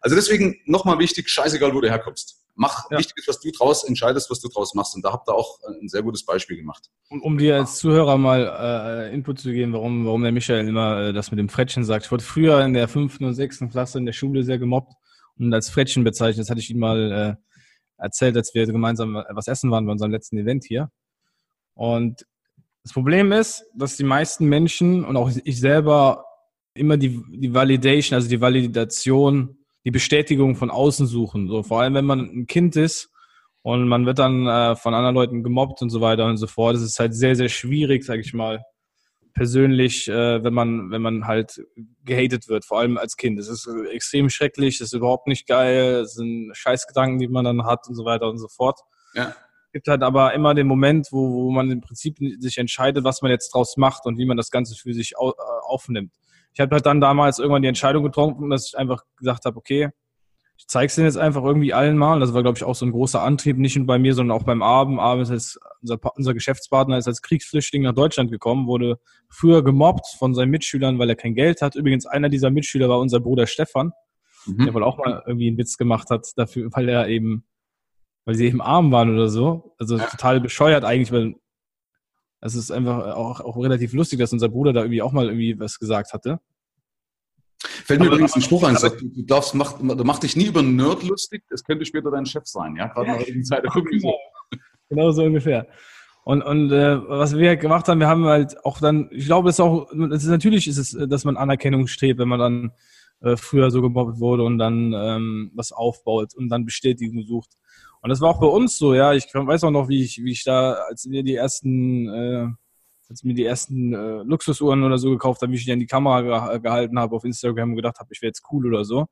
Also deswegen nochmal wichtig, scheißegal, wo du herkommst. Mach ja. wichtig ist, was du draus entscheidest, was du draus machst. Und da habt ihr auch ein sehr gutes Beispiel gemacht. Um, um dir als Zuhörer mal äh, Input zu geben, warum, warum der Michael immer äh, das mit dem Frettchen sagt. Ich wurde früher in der fünften und sechsten Klasse in der Schule sehr gemobbt und als Frettchen bezeichnet. Das hatte ich ihm mal äh, erzählt, als wir gemeinsam was essen waren bei unserem letzten Event hier. Und das Problem ist, dass die meisten Menschen und auch ich selber immer die, die Validation, also die Validation die Bestätigung von außen suchen. So, vor allem, wenn man ein Kind ist und man wird dann äh, von anderen Leuten gemobbt und so weiter und so fort. Es ist halt sehr, sehr schwierig, sage ich mal, persönlich, äh, wenn man, wenn man halt gehatet wird, vor allem als Kind. Es ist extrem schrecklich, es ist überhaupt nicht geil, es sind Scheißgedanken, die man dann hat und so weiter und so fort. Ja. Es gibt halt aber immer den Moment, wo, wo man im Prinzip sich entscheidet, was man jetzt draus macht und wie man das Ganze für sich au, äh, aufnimmt ich habe halt dann damals irgendwann die Entscheidung getroffen, dass ich einfach gesagt habe, okay, ich zeige es denen jetzt einfach irgendwie allen mal. Das war, glaube ich, auch so ein großer Antrieb, nicht nur bei mir, sondern auch beim Abend. Abend ist unser, unser Geschäftspartner ist als Kriegsflüchtling nach Deutschland gekommen, wurde früher gemobbt von seinen Mitschülern, weil er kein Geld hat. Übrigens, einer dieser Mitschüler war unser Bruder Stefan, mhm. der wohl auch mal irgendwie einen Witz gemacht hat dafür, weil er eben, weil sie eben arm waren oder so. Also total bescheuert eigentlich, weil es ist einfach auch, auch relativ lustig, dass unser Bruder da irgendwie auch mal irgendwie was gesagt hatte. Fällt mir aber, übrigens ein Spruch ein, sagt, du darfst, mach, mach dich nie über einen Nerd lustig, das könnte später dein Chef sein, ja, gerade ja, in der Zeit. Genau. genau so ungefähr. Und, und äh, was wir halt gemacht haben, wir haben halt auch dann, ich glaube, es ist auch, es ist, natürlich ist es, dass man Anerkennung strebt, wenn man dann äh, früher so gemobbt wurde und dann ähm, was aufbaut und dann Bestätigung sucht. Und das war auch bei uns so, ja. Ich weiß auch noch, wie ich, wie ich da, als wir die ersten, äh, als mir die ersten äh, Luxusuhren oder so gekauft habe, wie ich die an die Kamera ge gehalten habe auf Instagram und gedacht habe, ich wäre jetzt cool oder so.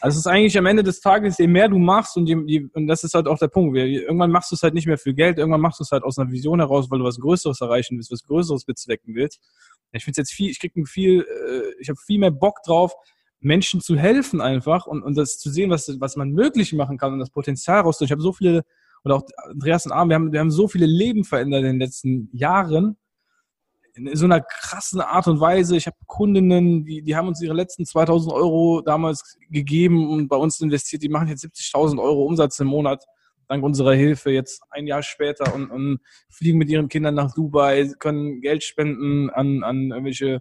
Also es ist eigentlich am Ende des Tages, je mehr du machst und, je, je, und das ist halt auch der Punkt, irgendwann machst du es halt nicht mehr für Geld, irgendwann machst du es halt aus einer Vision heraus, weil du was Größeres erreichen willst, was Größeres bezwecken willst. Ich finde jetzt viel, ich kriege viel, äh, ich habe viel mehr Bock drauf, Menschen zu helfen einfach und, und das zu sehen, was, was man möglich machen kann und das Potenzial raus. Ich habe so viele, oder auch Andreas und Arm, wir haben, wir haben so viele Leben verändert in den letzten Jahren. In so einer krassen Art und Weise. Ich habe Kundinnen, die, die haben uns ihre letzten 2000 Euro damals gegeben und bei uns investiert. Die machen jetzt 70.000 Euro Umsatz im Monat dank unserer Hilfe jetzt ein Jahr später und, und fliegen mit ihren Kindern nach Dubai, können Geld spenden an, an irgendwelche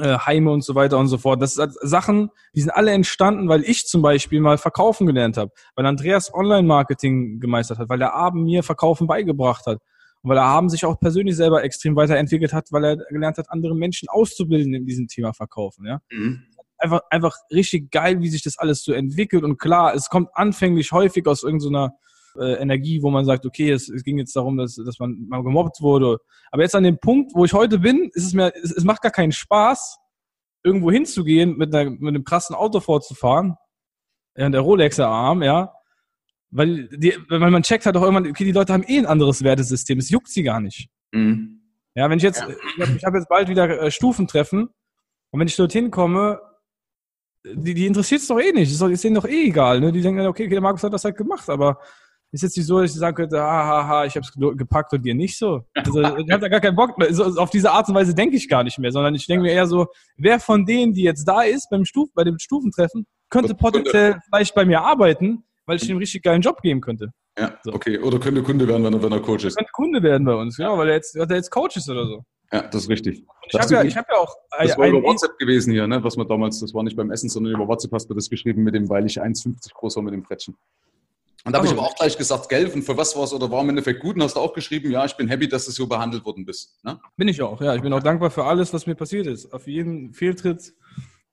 äh, Heime und so weiter und so fort. Das sind Sachen, die sind alle entstanden, weil ich zum Beispiel mal verkaufen gelernt habe, weil Andreas Online-Marketing gemeistert hat, weil der Abend mir Verkaufen beigebracht hat und weil er Abend sich auch persönlich selber extrem weiterentwickelt hat, weil er gelernt hat, andere Menschen auszubilden in diesem Thema Verkaufen. Ja. Mhm. Einfach, einfach richtig geil, wie sich das alles so entwickelt und klar, es kommt anfänglich häufig aus irgendeiner äh, Energie, wo man sagt, okay, es, es ging jetzt darum, dass, dass man mal gemobbt wurde. Aber jetzt an dem Punkt, wo ich heute bin, ist es mir, es, es macht gar keinen Spaß, irgendwo hinzugehen, mit, einer, mit einem krassen Auto vorzufahren, ja, der Rolexer Arm, ja, weil, die, weil man checkt halt auch irgendwann, okay, die Leute haben eh ein anderes Wertesystem, es juckt sie gar nicht. Mhm. Ja, wenn ich jetzt, ich habe hab jetzt bald wieder äh, Stufentreffen und wenn ich dorthin komme, die, die interessiert es doch eh nicht, ist, doch, ist denen doch eh egal, ne? Die denken, okay, okay, der Markus hat das halt gemacht, aber ist jetzt nicht so, dass ich sagen könnte, haha, ich habe es gepackt und dir nicht so. Also ich habe da gar keinen Bock. Also, auf diese Art und Weise denke ich gar nicht mehr, sondern ich denke mir eher so, wer von denen, die jetzt da ist beim Stuf, bei dem Stufentreffen, könnte potenziell vielleicht bei mir arbeiten, weil ich ihm einen richtig geilen Job geben könnte. Ja, so. okay. Oder könnte Kunde werden, wenn er, wenn er Coach ist. Könnte Kunde werden bei uns, genau, weil er jetzt, weil er jetzt Coach ist oder so. Ja, das ist richtig. ich habe ja, hab ja auch. Das war über WhatsApp gewesen hier, ne? was man damals, das war nicht beim Essen, sondern über WhatsApp hast du das geschrieben, mit dem, weil ich 1,50 groß war mit dem Frettchen. Und da habe ich aber auch gleich gesagt, Geld und für was war es oder war im Endeffekt gut und hast du auch geschrieben, ja, ich bin happy, dass du so behandelt worden bist. Ne? Bin ich auch, ja. Ich bin auch dankbar für alles, was mir passiert ist. Auf jeden Fehltritt,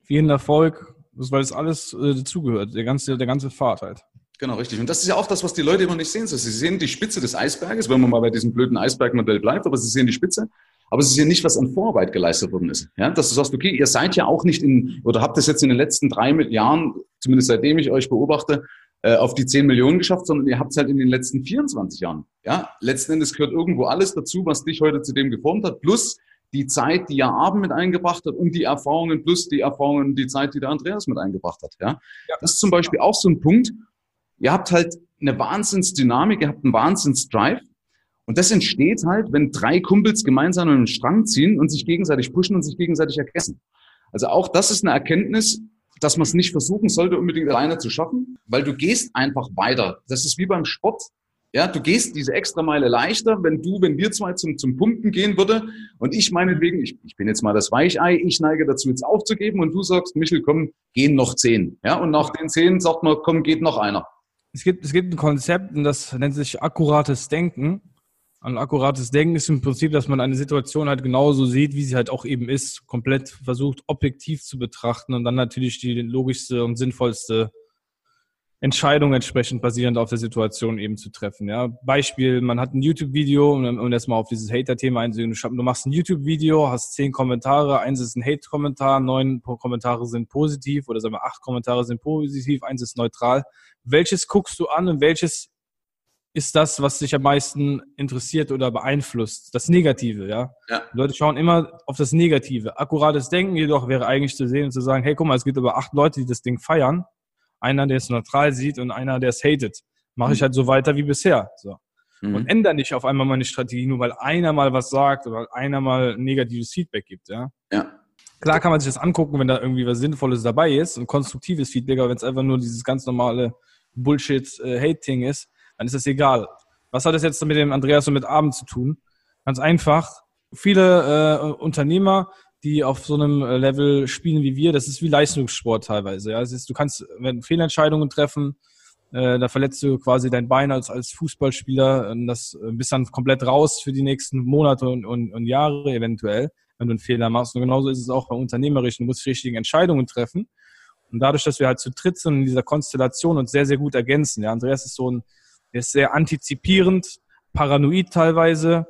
für jeden Erfolg, weil es alles äh, dazugehört, der ganze, der ganze Pfad halt. Genau, richtig. Und das ist ja auch das, was die Leute immer nicht sehen. Sie sehen die Spitze des Eisberges, wenn man mal bei diesem blöden Eisbergmodell bleibt, aber sie sehen die Spitze. Aber sie sehen nicht, was an Vorarbeit geleistet worden ist. Ja, dass du sagst, okay, ihr seid ja auch nicht in, oder habt es jetzt in den letzten drei Jahren, zumindest seitdem ich euch beobachte, äh, auf die 10 Millionen geschafft, sondern ihr habt es halt in den letzten 24 Jahren. Ja, letzten Endes gehört irgendwo alles dazu, was dich heute zu dem geformt hat, plus die Zeit, die ihr Abend mit eingebracht hat und die Erfahrungen plus die Erfahrungen, die Zeit, die der Andreas mit eingebracht hat. Ja, ja. das ist zum Beispiel auch so ein Punkt, Ihr habt halt eine Wahnsinnsdynamik, ihr habt einen Wahnsinnsdrive. Und das entsteht halt, wenn drei Kumpels gemeinsam einen Strang ziehen und sich gegenseitig pushen und sich gegenseitig erkessen. Also auch das ist eine Erkenntnis, dass man es nicht versuchen sollte, unbedingt alleine zu schaffen, weil du gehst einfach weiter. Das ist wie beim Sport. Ja, du gehst diese extra Meile leichter, wenn du, wenn wir zwei zum, zum Pumpen gehen würde und ich meinetwegen, ich, ich bin jetzt mal das Weichei, ich neige dazu, jetzt aufzugeben und du sagst, Michel, komm, gehen noch zehn. Ja, und nach den zehn sagt man, komm, geht noch einer es gibt, es gibt ein Konzept, und das nennt sich akkurates Denken. Ein akkurates Denken ist im Prinzip, dass man eine Situation halt genauso sieht, wie sie halt auch eben ist, komplett versucht, objektiv zu betrachten und dann natürlich die logischste und sinnvollste Entscheidung entsprechend basierend auf der Situation eben zu treffen. Ja, Beispiel, man hat ein YouTube-Video, um, um mal auf dieses Hater-Thema einzugehen. Du machst ein YouTube-Video, hast zehn Kommentare, eins ist ein Hate-Kommentar, neun Kommentare sind positiv oder sagen wir acht Kommentare sind positiv, eins ist neutral. Welches guckst du an und welches ist das, was dich am meisten interessiert oder beeinflusst? Das Negative, ja? ja. Leute schauen immer auf das Negative. Akkurates Denken jedoch wäre eigentlich zu sehen und zu sagen, hey, guck mal, es gibt aber acht Leute, die das Ding feiern einer, der es neutral sieht und einer, der es hatet. Mache ich mhm. halt so weiter wie bisher. So. Mhm. Und ändere nicht auf einmal meine Strategie, nur weil einer mal was sagt oder einer mal negatives Feedback gibt. Ja. ja. Klar kann man sich das angucken, wenn da irgendwie was Sinnvolles dabei ist und konstruktives Feedback, aber wenn es einfach nur dieses ganz normale Bullshit-Hate-Thing äh, ist, dann ist das egal. Was hat das jetzt mit dem Andreas und mit Abend zu tun? Ganz einfach. Viele äh, Unternehmer die auf so einem äh, Level spielen wie wir, das ist wie Leistungssport teilweise. Ja, es ist, du kannst wenn Fehlentscheidungen treffen, äh, da verletzt du quasi dein Bein als, als Fußballspieler und das äh, bist dann komplett raus für die nächsten Monate und, und, und Jahre eventuell, wenn du einen Fehler machst. Und genauso ist es auch beim Unternehmerischen. Du musst die richtigen Entscheidungen treffen. Und dadurch, dass wir halt zu dritt sind in dieser Konstellation uns sehr, sehr gut ergänzen. Ja, Andreas ist so ein, der ist sehr antizipierend, paranoid teilweise,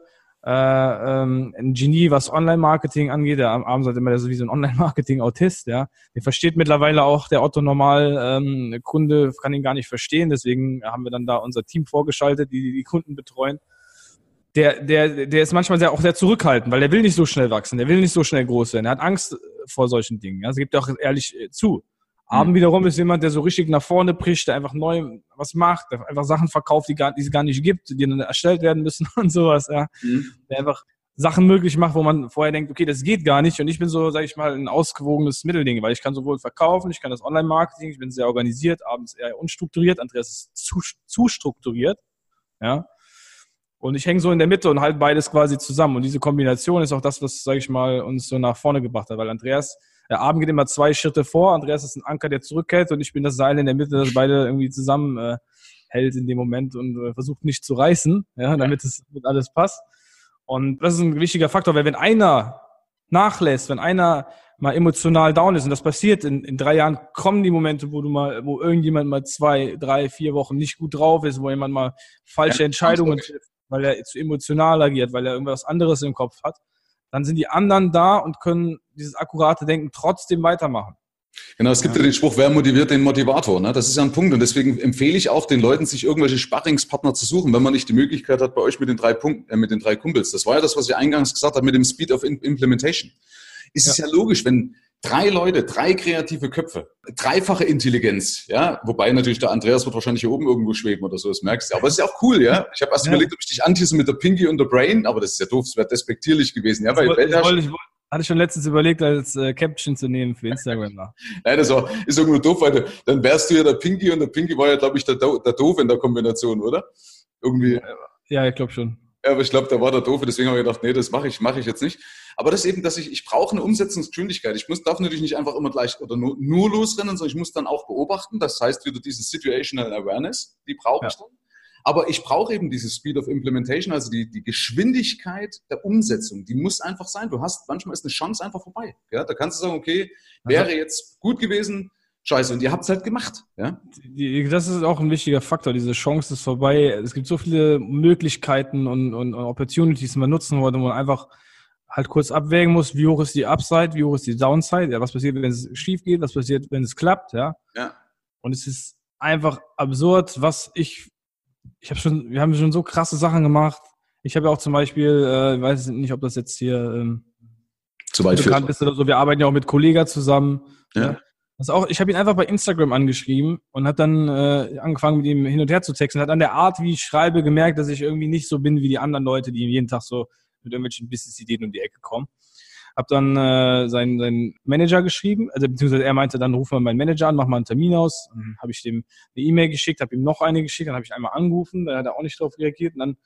äh, ähm, ein Genie, was Online-Marketing angeht. Der Abend sagt immer, der ist wie so ein Online-Marketing-Autist, ja. Den versteht mittlerweile auch der Otto-Normal-Kunde, ähm, kann ihn gar nicht verstehen. Deswegen haben wir dann da unser Team vorgeschaltet, die die Kunden betreuen. Der, der, der ist manchmal sehr, auch sehr zurückhaltend, weil der will nicht so schnell wachsen, der will nicht so schnell groß werden. Er hat Angst vor solchen Dingen. Ja. Das gibt er auch ehrlich äh, zu. Abend mhm. wiederum ist jemand, der so richtig nach vorne bricht, der einfach neu was macht, der einfach Sachen verkauft, die, gar, die es gar nicht gibt, die dann erstellt werden müssen und sowas, ja. Mhm. Der einfach Sachen möglich macht, wo man vorher denkt, okay, das geht gar nicht. Und ich bin so, sage ich mal, ein ausgewogenes Mittelding, weil ich kann sowohl verkaufen, ich kann das Online-Marketing, ich bin sehr organisiert, abends eher unstrukturiert, Andreas ist zu, zu strukturiert, ja. Und ich hänge so in der Mitte und halte beides quasi zusammen. Und diese Kombination ist auch das, was, sage ich mal, uns so nach vorne gebracht hat, weil Andreas der Abend geht immer zwei Schritte vor. Andreas ist ein Anker, der zurückhält und ich bin das Seil in der Mitte, das beide irgendwie zusammen äh, hält in dem Moment und äh, versucht nicht zu reißen, ja, damit es damit alles passt. Und das ist ein wichtiger Faktor, weil wenn einer nachlässt, wenn einer mal emotional down ist und das passiert in, in drei Jahren, kommen die Momente, wo du mal, wo irgendjemand mal zwei, drei, vier Wochen nicht gut drauf ist, wo jemand mal falsche ja, Entscheidungen trifft, weil er zu emotional agiert, weil er irgendwas anderes im Kopf hat dann sind die anderen da und können dieses akkurate Denken trotzdem weitermachen. Genau, es gibt ja, ja den Spruch, wer motiviert den Motivator. Ne? Das ist ja ein Punkt. Und deswegen empfehle ich auch den Leuten, sich irgendwelche Sparringspartner zu suchen, wenn man nicht die Möglichkeit hat, bei euch mit den drei Punkten, äh, mit den drei Kumpels. Das war ja das, was ich eingangs gesagt habe mit dem Speed of Implementation. Ist ja. es ja logisch, wenn Drei Leute, drei kreative Köpfe, dreifache Intelligenz, ja, wobei natürlich der Andreas wird wahrscheinlich hier oben irgendwo schweben oder so, das merkst du. Aber es ist ja auch cool, ja. Ich habe erst ja. überlegt, ob ich dich antisse mit der Pinky und der Brain, aber das ist ja doof, das wäre despektierlich gewesen, ja, weil wollte, ich, ich, hatte ich schon letztens überlegt, als äh, Caption zu nehmen für Instagram. Nein, das war, ist irgendwo doof, weil du, dann wärst du ja der Pinky und der Pinky war ja, glaube ich, der, der Doof in der Kombination, oder? Irgendwie. Ja, ich glaube schon. Ja, aber ich glaube, da war der Doofe, deswegen habe ich gedacht, nee, das mache ich, mache ich jetzt nicht. Aber das ist eben, dass ich, ich brauche eine Umsetzungsgeschwindigkeit. Ich muss, darf natürlich nicht einfach immer gleich oder nur, nur losrennen, sondern ich muss dann auch beobachten. Das heißt wieder diese Situational Awareness, die brauche ja. ich dann. Aber ich brauche eben diese Speed of Implementation, also die, die Geschwindigkeit der Umsetzung, die muss einfach sein. Du hast, manchmal ist eine Chance einfach vorbei. Ja? Da kannst du sagen, okay, wäre jetzt gut gewesen, scheiße. Und ihr habt es halt gemacht. Ja? Das ist auch ein wichtiger Faktor. Diese Chance ist vorbei. Es gibt so viele Möglichkeiten und, und, und Opportunities, die man nutzen wollte, wo man einfach halt kurz abwägen muss, wie hoch ist die Upside, wie hoch ist die Downside, ja, was passiert, wenn es schief geht, was passiert, wenn es klappt, ja. ja. Und es ist einfach absurd, was ich, ich habe schon, wir haben schon so krasse Sachen gemacht. Ich habe ja auch zum Beispiel, äh, ich weiß nicht, ob das jetzt hier ähm, zu weit bekannt ist oder so. Wir arbeiten ja auch mit Kollega zusammen. Ja. ja. Das auch, ich habe ihn einfach bei Instagram angeschrieben und habe dann äh, angefangen, mit ihm hin und her zu texten. Hat an der Art, wie ich schreibe, gemerkt, dass ich irgendwie nicht so bin wie die anderen Leute, die jeden Tag so mit irgendwelchen Business-Ideen um die Ecke kommen. Hab dann äh, seinen, seinen Manager geschrieben, also beziehungsweise er meinte, dann ruf mal meinen Manager an, mach mal einen Termin aus. Dann habe ich dem eine E-Mail geschickt, habe ihm noch eine geschickt, dann habe ich einmal angerufen, da hat er auch nicht drauf reagiert. Und dann,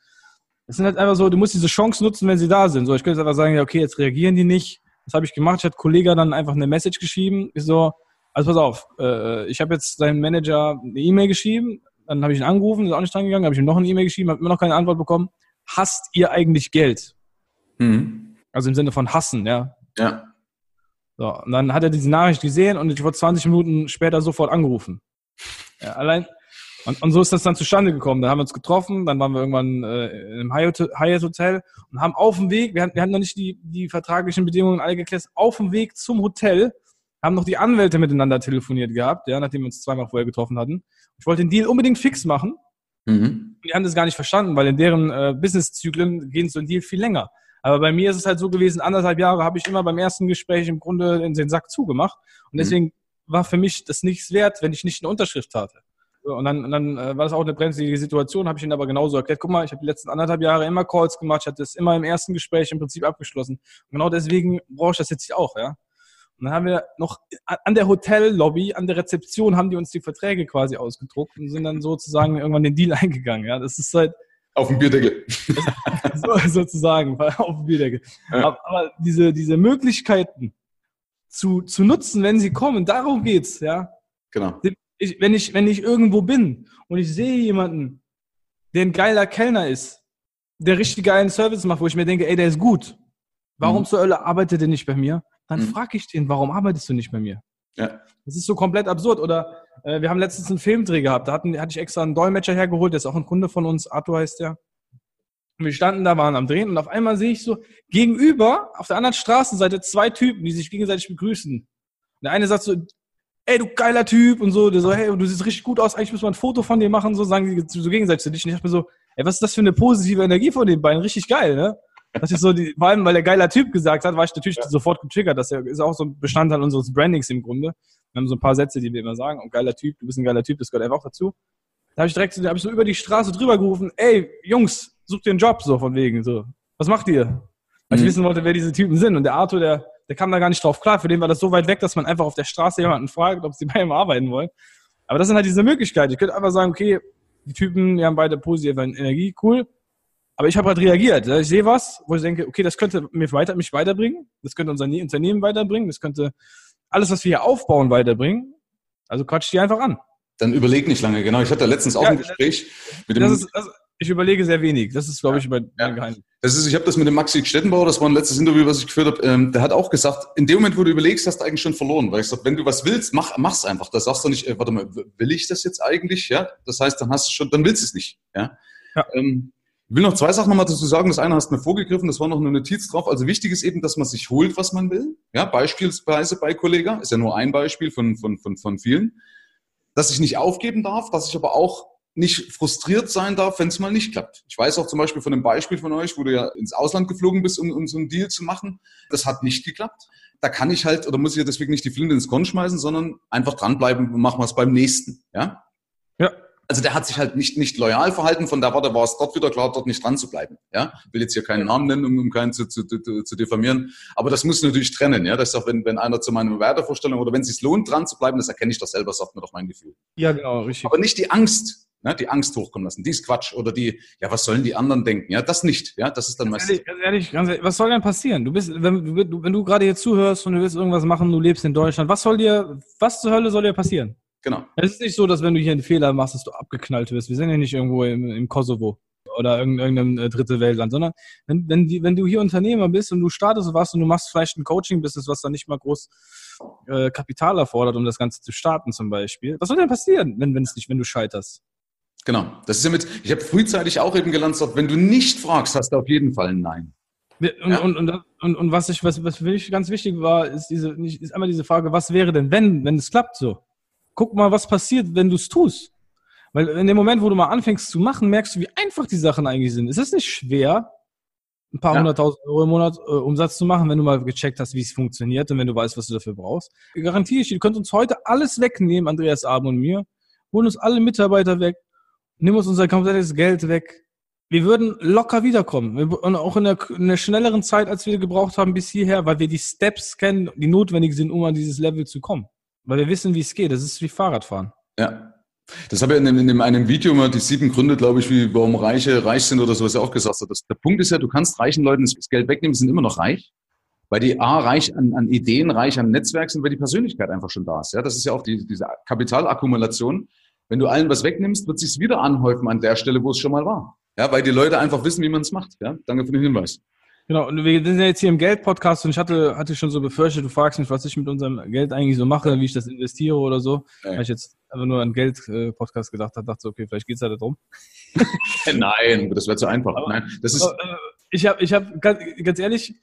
es sind halt einfach so, du musst diese Chance nutzen, wenn sie da sind. So, ich könnte jetzt einfach sagen, ja, okay, jetzt reagieren die nicht. Das habe ich gemacht. Ich hatte Kollege dann einfach eine Message geschrieben. So, also pass auf, äh, ich habe jetzt seinem Manager eine E-Mail geschrieben, dann habe ich ihn angerufen, ist auch nicht dran gegangen, habe ich ihm noch eine E-Mail geschrieben, habe immer noch keine Antwort bekommen. Hasst ihr eigentlich Geld? Mhm. Also im Sinne von hassen, ja. Ja. So, und dann hat er diese Nachricht gesehen und ich wurde 20 Minuten später sofort angerufen. Ja, allein, und, und so ist das dann zustande gekommen. Da haben wir uns getroffen, dann waren wir irgendwann äh, im Hyatt Hotel und haben auf dem Weg, wir hatten, wir hatten noch nicht die, die vertraglichen Bedingungen alle geklärt, auf dem Weg zum Hotel haben noch die Anwälte miteinander telefoniert gehabt, ja, nachdem wir uns zweimal vorher getroffen hatten. Ich wollte den Deal unbedingt fix machen. Mhm. Die haben das gar nicht verstanden, weil in deren äh, Business-Zyklen gehen so ein Deal viel länger. Aber bei mir ist es halt so gewesen, anderthalb Jahre habe ich immer beim ersten Gespräch im Grunde in den Sack zugemacht. Und mhm. deswegen mhm. war für mich das nichts wert, wenn ich nicht eine Unterschrift hatte. Und dann, und dann äh, war das auch eine brenzlige Situation, habe ich ihnen aber genauso erklärt. Guck mal, ich habe die letzten anderthalb Jahre immer Calls gemacht, ich hatte es immer im ersten Gespräch im Prinzip abgeschlossen. Und genau deswegen brauche ich das jetzt auch, ja. Und dann haben wir noch an der Hotellobby, an der Rezeption, haben die uns die Verträge quasi ausgedruckt und sind dann sozusagen irgendwann den Deal eingegangen. Ja, das ist halt. Auf dem Bierdeckel. so, sozusagen, auf dem Bierdeckel. Ja. Aber, aber, diese, diese Möglichkeiten zu, zu nutzen, wenn sie kommen, darum geht's, ja. Genau. Ich, wenn, ich, wenn ich irgendwo bin und ich sehe jemanden, der ein geiler Kellner ist, der richtig geilen Service macht, wo ich mir denke, ey, der ist gut. Warum mhm. zur Hölle arbeitet der nicht bei mir? Dann mhm. frage ich den, warum arbeitest du nicht bei mir? Ja. Das ist so komplett absurd. Oder äh, wir haben letztens einen Filmdreh gehabt, da hatten, hatte ich extra einen Dolmetscher hergeholt, der ist auch ein Kunde von uns, Arthur heißt der. Und wir standen da, waren am Drehen und auf einmal sehe ich so gegenüber, auf der anderen Straßenseite, zwei Typen, die sich gegenseitig begrüßen. Und der eine sagt so, ey, du geiler Typ und so, der so, hey, du siehst richtig gut aus, eigentlich müssen wir ein Foto von dir machen, so sagen die so gegenseitig zu dich. Und ich dachte mir so, ey, was ist das für eine positive Energie von den beiden? Richtig geil, ne? Das ist so die, vor allem, weil der geiler Typ gesagt hat, war ich natürlich ja. sofort getriggert. Das ist auch so ein Bestandteil unseres Brandings im Grunde. Wir haben so ein paar Sätze, die wir immer sagen. Und geiler Typ, du bist ein geiler Typ, das gehört einfach auch dazu. Da habe ich direkt, da habe ich so über die Straße drüber gerufen, ey, Jungs, sucht ihr einen Job, so von wegen, so. Was macht ihr? Weil mhm. ich wissen wollte, wer diese Typen sind. Und der Arthur, der, der kam da gar nicht drauf klar. Für den war das so weit weg, dass man einfach auf der Straße jemanden fragt, ob sie bei ihm arbeiten wollen. Aber das sind halt diese Möglichkeiten. Ich könnte einfach sagen, okay, die Typen, die haben beide positive Energie, cool. Aber ich habe halt reagiert. Ich sehe was, wo ich denke, okay, das könnte mich, weiter, mich weiterbringen, das könnte unser Unternehmen weiterbringen, das könnte alles, was wir hier aufbauen, weiterbringen. Also quatsch die einfach an. Dann überleg nicht lange, genau. Ich hatte letztens auch ja, ein Gespräch mit dem. Ist, also ich überlege sehr wenig. Das ist, glaube ich, mein, ja. Geheimnis. Das ist, ich habe das mit dem Maxi Stettenbauer, das war ein letztes Interview, was ich geführt habe, ähm, der hat auch gesagt, in dem Moment, wo du überlegst, hast du eigentlich schon verloren. Weil ich sage, wenn du was willst, mach, mach's einfach. Da sagst du nicht, äh, warte mal, will ich das jetzt eigentlich? Ja, das heißt, dann hast du schon, dann willst du es nicht. Ja. ja. Ähm, ich will noch zwei Sachen nochmal dazu sagen. Das eine hast du mir vorgegriffen, das war noch eine Notiz drauf. Also wichtig ist eben, dass man sich holt, was man will. Ja, beispielsweise bei Kollega, ist ja nur ein Beispiel von, von, von, von vielen. Dass ich nicht aufgeben darf, dass ich aber auch nicht frustriert sein darf, wenn es mal nicht klappt. Ich weiß auch zum Beispiel von einem Beispiel von euch, wo du ja ins Ausland geflogen bist, um, um so einen Deal zu machen. Das hat nicht geklappt. Da kann ich halt, oder muss ich ja deswegen nicht die Flinte ins Korn schmeißen, sondern einfach dranbleiben und machen wir es beim nächsten. Ja? Ja. Also der hat sich halt nicht, nicht loyal verhalten, von der Warte war es dort wieder klar, dort nicht dran zu bleiben. Ja? Ich will jetzt hier keinen Namen nennen, um, um keinen zu, zu, zu, zu diffamieren. Aber das muss natürlich trennen. Ja? Das ist auch, wenn, wenn einer zu meiner Wertevorstellung oder wenn es sich lohnt, dran zu bleiben, das erkenne ich doch selber, sagt mir doch mein Gefühl. Ja, genau, richtig. Aber nicht die Angst, ne, die Angst hochkommen lassen. Die ist Quatsch. Oder die, ja, was sollen die anderen denken? Ja, das nicht. Ja, das ist dann Ganz meistens. ehrlich, ganz ehrlich, ganz ehrlich, was soll denn passieren? Du bist, wenn du, wenn du gerade hier zuhörst und du willst irgendwas machen, du lebst in Deutschland, was soll dir, was zur Hölle soll dir passieren? Genau. Es ist nicht so, dass wenn du hier einen Fehler machst, dass du abgeknallt wirst. Wir sind ja nicht irgendwo im, im Kosovo oder irgendein, irgendeinem äh, dritte Weltland, sondern wenn, wenn, die, wenn du hier Unternehmer bist und du startest was und du machst vielleicht ein Coaching-Business, was dann nicht mal groß äh, Kapital erfordert, um das Ganze zu starten zum Beispiel. Was soll denn passieren, wenn wenn es nicht, wenn du scheiterst? Genau. Das ist ja mit, ich habe frühzeitig auch eben gelernt, wenn du nicht fragst, hast du auf jeden Fall ein Nein. Und, Ja. und, und, und, und was ich, was, was für mich ganz wichtig war, ist diese, ist einmal diese Frage, was wäre denn, wenn, wenn es klappt so? Guck mal, was passiert, wenn du es tust. Weil in dem Moment, wo du mal anfängst zu machen, merkst du, wie einfach die Sachen eigentlich sind. Es ist nicht schwer, ein paar Ja. hunderttausend Euro im Monat äh, Umsatz zu machen, wenn du mal gecheckt hast, wie es funktioniert und wenn du weißt, was du dafür brauchst. Garantiere ich du könnt uns heute alles wegnehmen, Andreas Abend und mir, holen uns alle Mitarbeiter weg, nimm uns unser komplettes Geld weg. Wir würden locker wiederkommen. Und auch in einer schnelleren Zeit, als wir gebraucht haben bis hierher, weil wir die Steps kennen, die notwendig sind, um an dieses Level zu kommen. Weil wir wissen, wie es geht. Das ist wie Fahrradfahren. Ja. Das habe ich in, dem, in dem einem Video mal die sieben Gründe, glaube ich, wie warum Reiche reich sind oder sowas ja auch gesagt. Das, der Punkt ist ja, du kannst reichen Leuten das Geld wegnehmen, sind immer noch reich. Weil die A reich an, an Ideen, reich an Netzwerk sind, weil die Persönlichkeit einfach schon da ist. Ja, das ist ja auch die, diese Kapitalakkumulation. Wenn du allen was wegnimmst, wird sich's wieder anhäufen an der Stelle, wo es schon mal war. Ja, weil die Leute einfach wissen, wie man es macht. Ja, danke für den Hinweis. Genau, und wir sind ja jetzt hier im Geld-Podcast und ich hatte, hatte schon so befürchtet, du fragst mich, was ich mit unserem Geld eigentlich so mache, wie ich das investiere oder so. Ja. Weil ich jetzt einfach nur an Geld-Podcast gedacht habe, dachte so, okay, vielleicht geht's ja darum. Nein, das wäre zu einfach. Aber- Nein, das ist, Aber, äh, ich habe, ich hab, ganz, ganz ehrlich,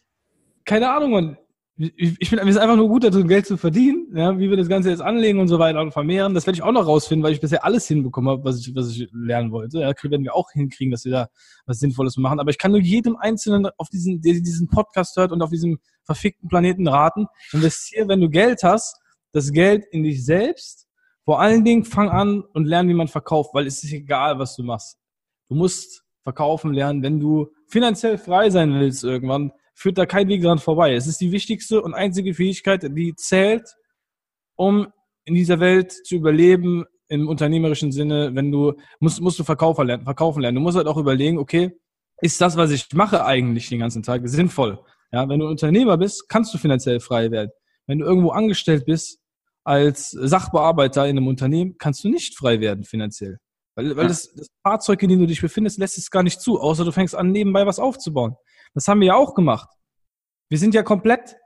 keine Ahnung, man. Ich, bin, wir sind einfach nur gut darin, Geld zu verdienen, ja, wie wir das Ganze jetzt anlegen und so weiter und vermehren. Das werde ich auch noch rausfinden, weil ich bisher alles hinbekommen habe, was ich, was ich lernen wollte. Ja, werden wir auch hinkriegen, dass wir da was Sinnvolles machen. Aber ich kann nur jedem Einzelnen auf diesen, der diesen Podcast hört und auf diesem verfickten Planeten raten, investiere, wenn du Geld hast, das Geld in dich selbst. Vor allen Dingen fang an und lern, wie man verkauft, weil es ist egal, was du machst. Du musst verkaufen lernen, wenn du finanziell frei sein willst irgendwann, führt da kein Weg dran vorbei. Es ist die wichtigste und einzige Fähigkeit, die zählt, um in dieser Welt zu überleben im unternehmerischen Sinne, wenn du musst, musst du Verkaufer lernen, verkaufen lernen. Du musst halt auch überlegen, okay, ist das, was ich mache, eigentlich den ganzen Tag sinnvoll? Ja, wenn du Unternehmer bist, kannst du finanziell frei werden. Wenn du irgendwo angestellt bist als Sachbearbeiter in einem Unternehmen, kannst du nicht frei werden finanziell. Weil, weil das, das Fahrzeug, in dem du dich befindest, lässt es gar nicht zu, außer du fängst an, nebenbei was aufzubauen. Das haben wir ja auch gemacht. Wir sind ja komplett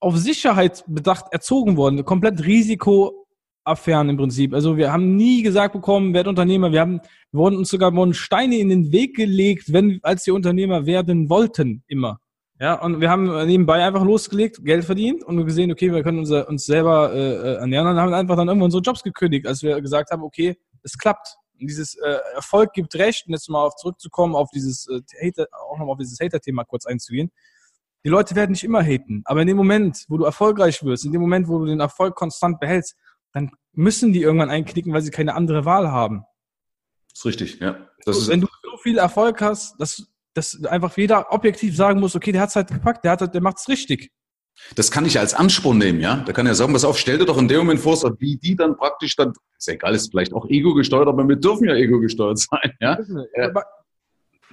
auf Sicherheit bedacht erzogen worden, komplett Risikoaffären im Prinzip. Also wir haben nie gesagt bekommen, werdet Unternehmer. Wir haben, wir wurden uns sogar wurden Steine in den Weg gelegt, wenn, als wir Unternehmer werden wollten, immer. Ja, und wir haben nebenbei einfach losgelegt, Geld verdient und gesehen, okay, wir können unser, uns selber äh, äh, ernähren und haben einfach dann irgendwann unsere Jobs gekündigt, als wir gesagt haben, okay, es klappt. Dieses äh, Erfolg gibt recht, und jetzt mal auf zurückzukommen, auf dieses äh, Hater, auch nochmal auf dieses Hater-Thema kurz einzugehen. Die Leute werden nicht immer haten, aber in dem Moment, wo du erfolgreich wirst, in dem Moment, wo du den Erfolg konstant behältst, dann müssen die irgendwann einknicken, weil sie keine andere Wahl haben. ist richtig, ja. Das ist, Wenn du so viel Erfolg hast, dass, dass einfach jeder objektiv sagen muss, okay, der hat's halt gepackt, der, hat, der macht's richtig. Das kann ich als Ansporn nehmen, ja. Da kann er sagen, pass auf, stell dir doch in dem Moment vor, so wie die dann praktisch dann, ist ja egal, ist vielleicht auch ego gesteuert, aber wir dürfen ja ego gesteuert sein, ja.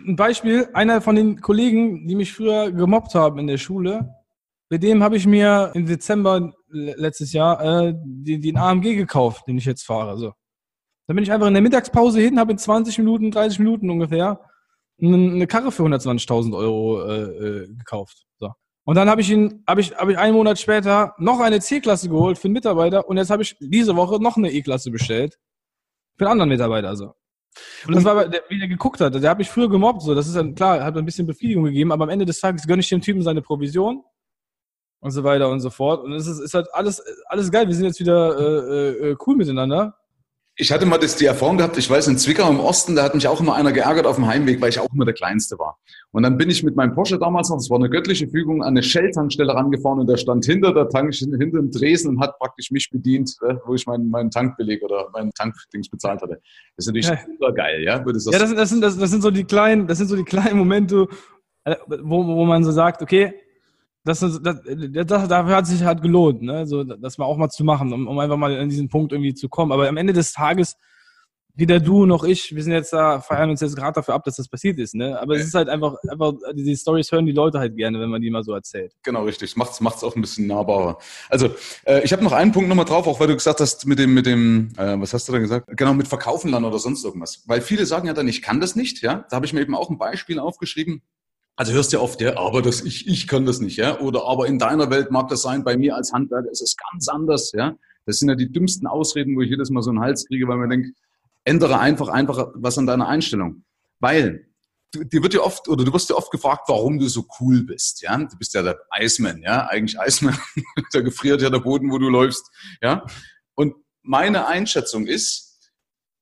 Ein Beispiel, einer von den Kollegen, die mich früher gemobbt haben in der Schule, bei dem habe ich mir im Dezember le- letztes Jahr äh, den, den AMG gekauft, den ich jetzt fahre. So. Dann bin ich einfach in der Mittagspause hin, habe in 20 Minuten, 30 Minuten ungefähr eine, eine Karre für 120.000 Euro äh, äh, gekauft. Und dann habe ich ihn, habe ich, habe ich einen Monat später noch eine C-Klasse geholt für einen Mitarbeiter und jetzt habe ich diese Woche noch eine E-Klasse bestellt für einen anderen Mitarbeiter. Also. Und das war, der, wie der geguckt hat. Der hat mich früher gemobbt, so. Das ist dann klar, hat ein bisschen Befriedigung gegeben, aber am Ende des Tages gönne ich dem Typen seine Provision und so weiter und so fort. Und es ist, ist halt alles, alles geil. Wir sind jetzt wieder äh, äh, cool miteinander. Ich hatte mal das, die Erfahrung gehabt, ich weiß, in Zwickau im Osten, da hat mich auch immer einer geärgert auf dem Heimweg, weil ich auch immer der Kleinste war. Und dann bin ich mit meinem Porsche damals noch, das war eine göttliche Fügung, an eine Shell-Tankstelle rangefahren und der stand hinter der Tank, hinter dem Dresen und hat praktisch mich bedient, äh, wo ich meinen, meinen Tankbeleg oder meinen Tankdings bezahlt hatte. Das ist natürlich ja. super geil, ja? Würde das ja, das, das, sind, das, das sind so die kleinen, das sind so die kleinen Momente, äh, wo, wo man so sagt, okay, das, das, das, dafür hat sich halt gelohnt, ne? so, das mal auch mal zu machen, um, um einfach mal an diesen Punkt irgendwie zu kommen. Aber am Ende des Tages, weder du noch ich, wir sind jetzt da, feiern uns jetzt gerade dafür ab, dass das passiert ist. Ne? Aber es ist halt einfach, einfach, die Stories hören die Leute halt gerne, wenn man die mal so erzählt. Genau, richtig. Macht's, macht's auch ein bisschen nahbarer. Also, äh, ich habe noch einen Punkt nochmal drauf, auch weil du gesagt hast, mit dem, mit dem, äh, was hast du da gesagt? Genau, mit Verkaufen lernen oder sonst irgendwas. Weil viele sagen ja dann, ich kann das nicht, ja. Da habe ich mir eben auch ein Beispiel aufgeschrieben. Also hörst du ja oft, ja, aber das, ich, ich kann das nicht, ja. Oder aber in deiner Welt mag das sein, bei mir als Handwerker ist es ganz anders, ja. Das sind ja die dümmsten Ausreden, wo ich jedes Mal so einen Hals kriege, weil man denkt, ändere einfach, einfach was an deiner Einstellung. Weil du, dir wird ja oft, oder du wirst ja oft gefragt, warum du so cool bist, ja. Du bist ja der Iceman, ja. Eigentlich Iceman, da gefriert ja der Boden, wo du läufst, ja. Und meine Einschätzung ist,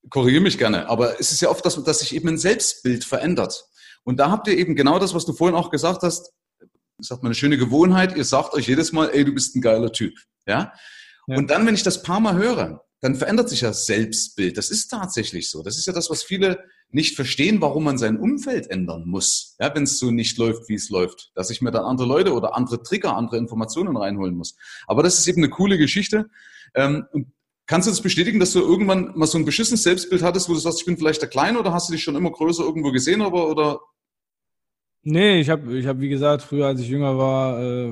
korrigiere mich gerne, aber es ist ja oft, dass, dass sich eben ein Selbstbild verändert. Und da habt ihr eben genau das, was du vorhin auch gesagt hast, sagt man eine schöne Gewohnheit, ihr sagt euch jedes Mal, ey, du bist ein geiler Typ. Ja? ja? Und dann, wenn ich das paar Mal höre, dann verändert sich das Selbstbild. Das ist tatsächlich so. Das ist ja das, was viele nicht verstehen, warum man sein Umfeld ändern muss, ja, wenn es so nicht läuft, wie es läuft. Dass ich mir dann andere Leute oder andere Trigger, andere Informationen reinholen muss. Aber das ist eben eine coole Geschichte. Ähm, und kannst du das bestätigen, dass du irgendwann mal so ein beschissenes Selbstbild hattest, wo du sagst, ich bin vielleicht der Kleine oder hast du dich schon immer größer irgendwo gesehen, aber, oder Nee, ich habe, ich hab, wie gesagt, früher, als ich jünger war, äh,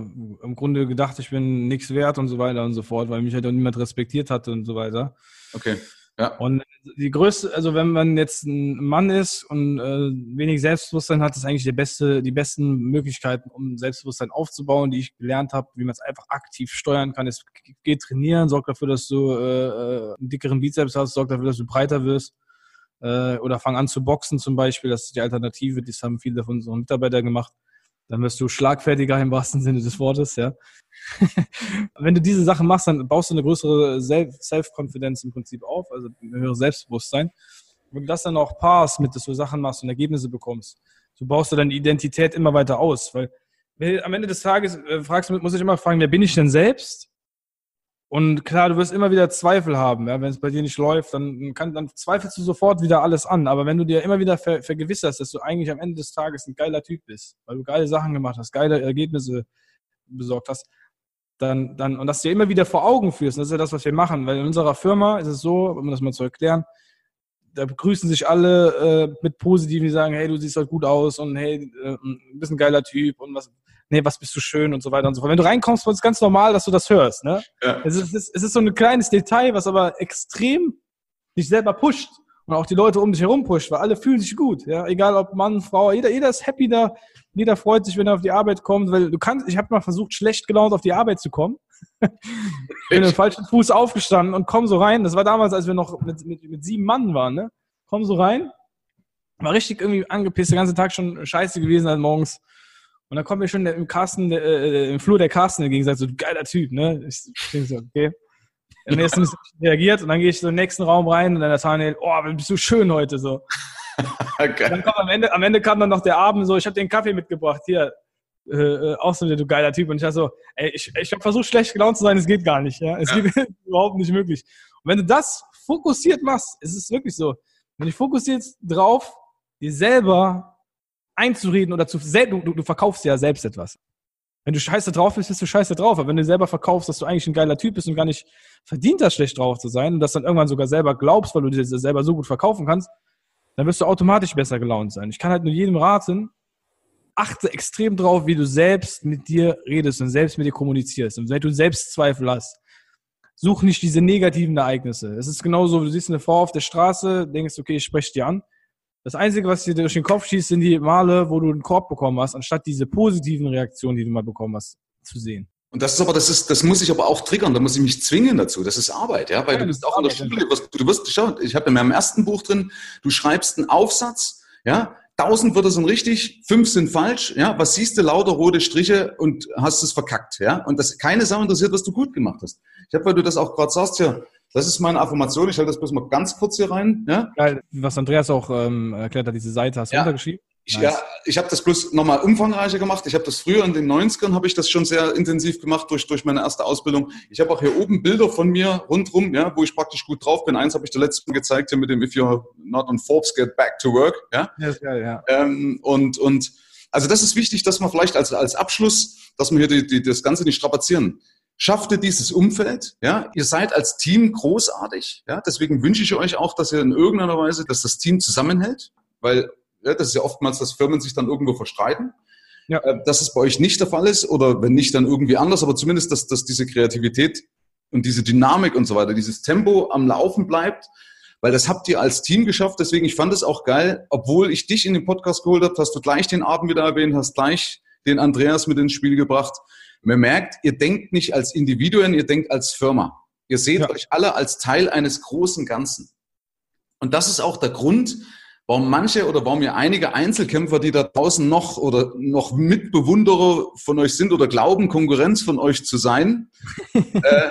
im Grunde gedacht, ich bin nichts wert und so weiter und so fort, weil mich halt auch niemand respektiert hatte und so weiter. Okay. Ja. Und die größte, also wenn man jetzt ein Mann ist und äh, wenig Selbstbewusstsein hat, ist eigentlich die beste, die besten Möglichkeiten, um Selbstbewusstsein aufzubauen, die ich gelernt habe, wie man es einfach aktiv steuern kann. Es geht trainieren, sorgt dafür, dass du äh, äh einen dickeren Bizeps hast, sorgt dafür, dass du breiter wirst äh, oder fang an zu boxen zum Beispiel, das ist die Alternative, das haben viele von unseren Mitarbeitern gemacht. Dann wirst du schlagfertiger im wahrsten Sinne des Wortes, ja. Wenn du diese Sachen machst, dann baust du eine größere Self-Confidence im Prinzip auf, also ein höheres Selbstbewusstsein. Wenn du das dann auch paarst mit, dass du Sachen machst und Ergebnisse bekommst, so baust du deine Identität immer weiter aus, weil am Ende des Tages äh, fragst du, muss ich immer fragen, wer bin ich denn selbst? Und klar, du wirst immer wieder Zweifel haben. Ja? Wenn es bei dir nicht läuft, dann, kann, dann zweifelst du sofort wieder alles an. Aber wenn du dir immer wieder ver vergewisserst, dass du eigentlich am Ende des Tages ein geiler Typ bist, weil du geile Sachen gemacht hast, geile Ergebnisse besorgt hast, dann, dann, und das dir immer wieder vor Augen führst, das ist ja das, was wir machen. Weil in unserer Firma ist es so, um das mal zu erklären, da begrüßen sich alle äh, mit Positiven, die sagen, hey, du siehst halt gut aus und hey, äh, du bist ein geiler Typ und was, nee, was bist du schön und so weiter und so fort. Wenn du reinkommst, ist es ganz normal, dass du das hörst. Ne? Ja. Es, ist, es ist so ein kleines Detail, was aber extrem dich selber pusht und auch die Leute um dich herum pusht, weil alle fühlen sich gut. Ja? Egal ob Mann, Frau, jeder, jeder ist happy da, jeder freut sich, wenn er auf die Arbeit kommt, weil du kannst, ich habe mal versucht, schlecht gelaunt auf die Arbeit zu kommen. bin mit falschen Fuß aufgestanden und komm so rein. Das war damals, als wir noch mit, mit, mit sieben Mann waren, ne? Komm so rein. War richtig irgendwie angepisst, den ganzen Tag schon scheiße gewesen, halt morgens. Und dann kommt mir schon der, im Carsten, äh, äh, im Flur der Carsten entgegen, sagt so, geiler Typ, ne? Ich denke so, okay. Und er ist ein reagiert und dann gehe ich so in den nächsten Raum rein und dann Nathaniel, oh, bist du schön heute so. okay. Dann kommt am Ende, am Ende kam dann noch der Abend so, ich habe den Kaffee mitgebracht, hier, äh, äh auch so, du geiler Typ. Und ich dachte so, ey, ich, ich habe versucht, schlecht gelaunt zu sein, es geht gar nicht, ja. Es ja. geht überhaupt nicht möglich. Und wenn du das fokussiert machst, ist es wirklich so. Wenn du fokussierst drauf, dir selber einzureden oder zu du, du, du verkaufst ja selbst etwas. Wenn du scheiße drauf bist, bist du scheiße drauf. Aber wenn du selber verkaufst, dass du eigentlich ein geiler Typ bist und gar nicht verdient hast, schlecht drauf zu sein und das dann irgendwann sogar selber glaubst, weil du dir selber so gut verkaufen kannst, dann wirst du automatisch besser gelaunt sein. Ich kann halt nur jedem raten, achte extrem drauf, wie du selbst mit dir redest und selbst mit dir kommunizierst. Und wenn du Selbstzweifel hast, such nicht diese negativen Ereignisse. Es ist genauso, du siehst eine Frau auf der Straße, denkst, okay, ich spreche dir an. Das Einzige, was dir durch den Kopf schießt, sind die Male, wo du einen Korb bekommen hast, anstatt diese positiven Reaktionen, die du mal bekommen hast, zu sehen. Und das ist aber, das ist, das muss ich aber auch triggern, da muss ich mich zwingen dazu. Das ist Arbeit, ja, weil ja, du bist auch in der Schule, du wirst, du wirst, schau, ich habe in meinem ersten Buch drin, du schreibst einen Aufsatz, ja, tausend Wörter sind richtig, fünf sind falsch, ja, was siehst du, lauter rote Striche und hast es verkackt, ja, und das, keine Sau interessiert, was du gut gemacht hast. Ich habe, weil du das auch gerade sagst, ja, Das ist meine Affirmation. Ich halte das bloß mal ganz kurz hier rein. Ja? Geil, was Andreas auch ähm, erklärt hat, diese Seite hast du Ja. runtergeschrieben. Ich, Nice. ja, ich habe das bloß nochmal umfangreicher gemacht. Ich habe das früher in den 90ern, habe ich das schon sehr intensiv gemacht durch, durch meine erste Ausbildung. Ich habe auch hier oben Bilder von mir rundrum, ja, wo ich praktisch gut drauf bin. Eins habe ich dir letztes Mal gezeigt hier mit dem If you're not on Forbes, get back to work. Ja? Ja, ist geil, ja. Ähm, und, und also das ist wichtig, dass man vielleicht als, als Abschluss, dass wir hier die, die, das Ganze nicht strapazieren. Schafft ihr dieses Umfeld, ja? Ihr seid als Team großartig, ja? Deswegen wünsche ich euch auch, dass ihr in irgendeiner Weise, dass das Team zusammenhält, weil ja, das ist ja oftmals, dass Firmen sich dann irgendwo verstreiten. Ja. Äh, Dass es bei euch nicht der Fall ist oder wenn nicht, dann irgendwie anders, aber zumindest, dass, dass diese Kreativität und diese Dynamik und so weiter, dieses Tempo am Laufen bleibt, weil das habt ihr als Team geschafft. Deswegen, ich fand es auch geil, obwohl ich dich in den Podcast geholt habe, hast du gleich den Abend wieder erwähnt, hast gleich den Andreas mit ins Spiel gebracht. Man merkt, ihr denkt nicht als Individuen, ihr denkt als Firma. Ihr seht Ja. euch alle als Teil eines großen Ganzen. Und das ist auch der Grund, warum manche oder warum ihr einige Einzelkämpfer, die da draußen noch oder noch Mitbewunderer von euch sind oder glauben, Konkurrenz von euch zu sein, äh,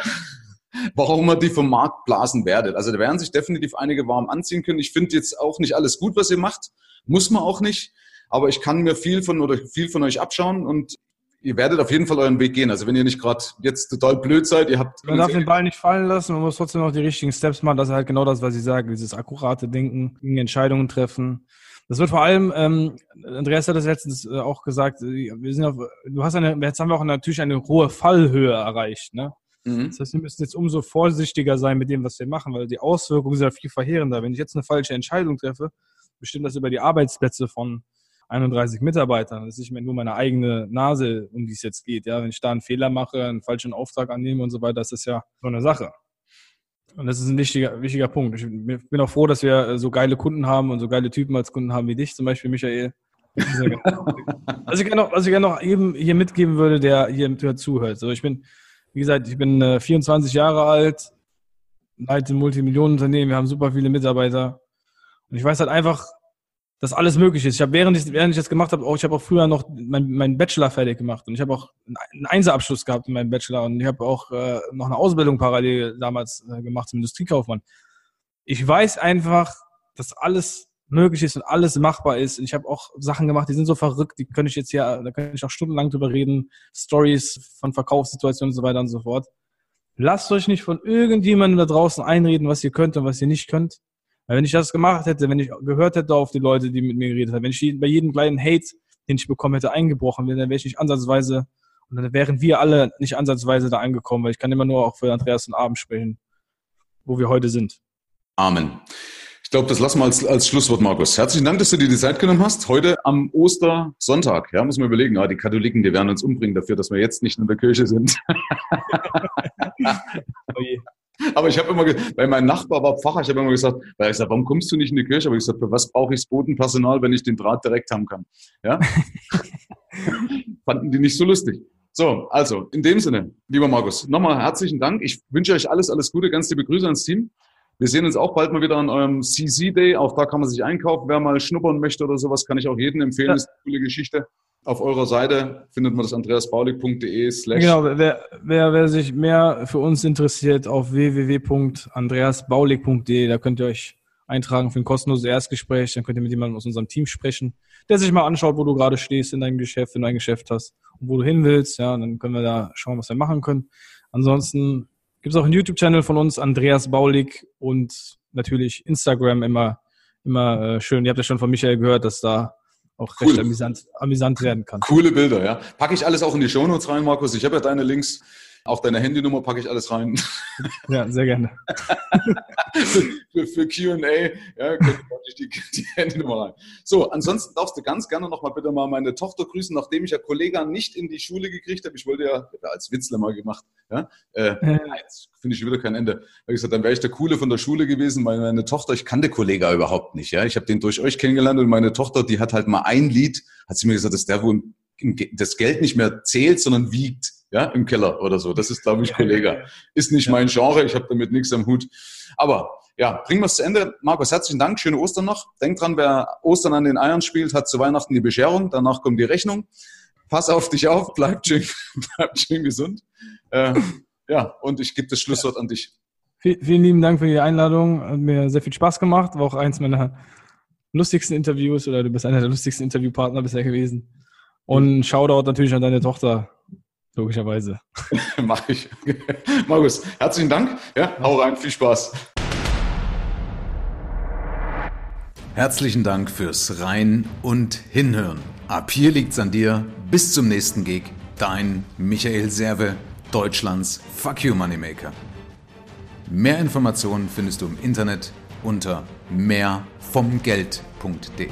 warum ihr die vom Markt blasen werdet. Also da werden sich definitiv einige warm anziehen können. Ich finde jetzt auch nicht alles gut, was ihr macht. Muss man auch nicht. Aber ich kann mir viel von oder viel von euch abschauen und ihr werdet auf jeden Fall euren Weg gehen. Also wenn ihr nicht gerade jetzt total blöd seid, ihr habt Man darf den Ball nicht fallen lassen, man muss trotzdem noch die richtigen Steps machen. Das ist halt genau das, was ich sage, dieses akkurate Denken, Entscheidungen treffen. Das wird vor allem, ähm, Andreas hat das letztens äh, auch gesagt, äh, wir sind auf, du hast eine, jetzt haben wir auch natürlich eine hohe Fallhöhe erreicht, ne? Mhm. Das heißt, wir müssen jetzt umso vorsichtiger sein mit dem, was wir machen, weil die Auswirkungen sind ja viel verheerender. Wenn ich jetzt eine falsche Entscheidung treffe, bestimmt das über die Arbeitsplätze von 31 Mitarbeitern. Das ist nicht mehr nur meine eigene Nase, um die es jetzt geht. Ja, wenn ich da einen Fehler mache, einen falschen Auftrag annehme und so weiter, ist das ja so eine Sache. Und das ist ein wichtiger, wichtiger Punkt. Ich bin auch froh, dass wir äh, so geile Kunden haben und so geile Typen als Kunden haben wie dich, zum Beispiel Michael. Was ich gerne noch, was noch eben hier mitgeben würde, der hier zuhört. So, ich bin, wie gesagt, ich bin äh, 24 Jahre alt, leite ein Multimillionenunternehmen, wir haben super viele Mitarbeiter. Und ich weiß halt einfach, dass alles möglich ist. Ich habe während ich, während ich das gemacht habe, auch ich habe auch früher noch meinen mein Bachelor fertig gemacht und ich habe auch einen Einserabschluss gehabt in meinem Bachelor und ich habe auch äh, noch eine Ausbildung parallel damals äh, gemacht zum Industriekaufmann. Ich weiß einfach, dass alles möglich ist und alles machbar ist. Und ich habe auch Sachen gemacht, die sind so verrückt, die könnte ich jetzt hier, da könnte ich noch stundenlang drüber reden, Stories von Verkaufssituationen und so weiter und so fort. Lasst euch nicht von irgendjemandem da draußen einreden, was ihr könnt und was ihr nicht könnt. Weil wenn ich das gemacht hätte, wenn ich gehört hätte auf die Leute, die mit mir geredet haben, wenn ich bei jedem kleinen Hate, den ich bekommen hätte, eingebrochen wäre, dann wäre ich nicht ansatzweise, und dann wären wir alle nicht ansatzweise da angekommen, weil ich kann immer nur auch für Andreas und Abend sprechen, wo wir heute sind. Amen. Ich glaube, das lassen wir als, als Schlusswort, Markus. Herzlichen Dank, dass du dir die Zeit genommen hast. Heute am Ostersonntag. Ja, muss man überlegen. Ja, die Katholiken, die werden uns umbringen dafür, dass wir jetzt nicht in der Kirche sind. Oh je. Aber ich habe immer, weil mein Nachbar war Pfarrer, ich habe immer gesagt, weil ich gesagt, warum kommst du nicht in die Kirche? Aber ich gesagt, für was brauche ich das Bodenpersonal, wenn ich den Draht direkt haben kann? Ja? Fanden die nicht so lustig. So, also, in dem Sinne, lieber Markus, nochmal herzlichen Dank. Ich wünsche euch alles, alles Gute, ganz liebe Grüße ans Team. Wir sehen uns auch bald mal wieder an eurem CC Day. Auch da kann man sich einkaufen. Wer mal schnuppern möchte oder sowas, kann ich auch jedem empfehlen. Ja. Das ist eine coole Geschichte. Auf eurer Seite findet man das andreasbaulig.de slash Genau, wer, wer, wer sich mehr für uns interessiert, auf www.andreasbaulig.de, da könnt ihr euch eintragen für ein kostenloses Erstgespräch, dann könnt ihr mit jemandem aus unserem Team sprechen, der sich mal anschaut, wo du gerade stehst in deinem Geschäft, wenn du ein Geschäft hast und wo du hin willst, ja, dann können wir da schauen, was wir machen können. Ansonsten gibt es auch einen YouTube-Channel von uns, Andreas Baulig und natürlich Instagram immer, immer äh, schön. Ihr habt ja schon von Michael gehört, dass da auch Cool. recht amüsant, amüsant werden kann. Coole Bilder, ja. Packe ich alles auch in die Shownotes rein, Markus. Ich habe ja deine Links. Auch deine Handynummer packe ich alles rein. Ja, sehr gerne. für für QA, ja, praktisch die, die Handynummer rein. So, ansonsten darfst du ganz gerne nochmal bitte mal meine Tochter grüßen, nachdem ich ja Kollega nicht in die Schule gekriegt habe. Ich wollte ja, ja als Witzler mal gemacht, ja. Äh, Äh. jetzt finde ich wieder kein Ende. Da ich gesagt, dann wäre ich der Coole von der Schule gewesen. Meine, meine Tochter, ich kannte Kollega überhaupt nicht, ja. Ich habe den durch euch kennengelernt und meine Tochter, die hat halt mal ein Lied, hat sie mir gesagt, dass der, wo das Geld nicht mehr zählt, sondern wiegt, ja, im Keller oder so. Das ist, glaube ich, Kollega. Ist nicht mein Genre, ich habe damit nichts am Hut. Aber ja, bringen wir es zu Ende. Markus, herzlichen Dank, schöne Ostern noch. Denk dran, wer Ostern an den Eiern spielt, hat zu Weihnachten die Bescherung, danach kommt die Rechnung. Pass auf dich auf, bleib schön, bleib schön gesund. Äh, ja, und ich gebe das Schlusswort an dich. Vielen lieben Dank für die Einladung. Hat mir sehr viel Spaß gemacht. War auch eins meiner lustigsten Interviews oder du bist einer der lustigsten Interviewpartner bisher gewesen. Und Shoutout natürlich an deine Tochter, logischerweise. Mach ich. Markus, herzlichen Dank. Ja, hau rein, viel Spaß. Herzlichen Dank fürs Rein und Hinhören. Ab hier liegt's an dir. Bis zum nächsten Gig. Dein Michael Serve, Deutschlands Fuck You Moneymaker. Mehr Informationen findest du im Internet unter mehrvomgeld.de.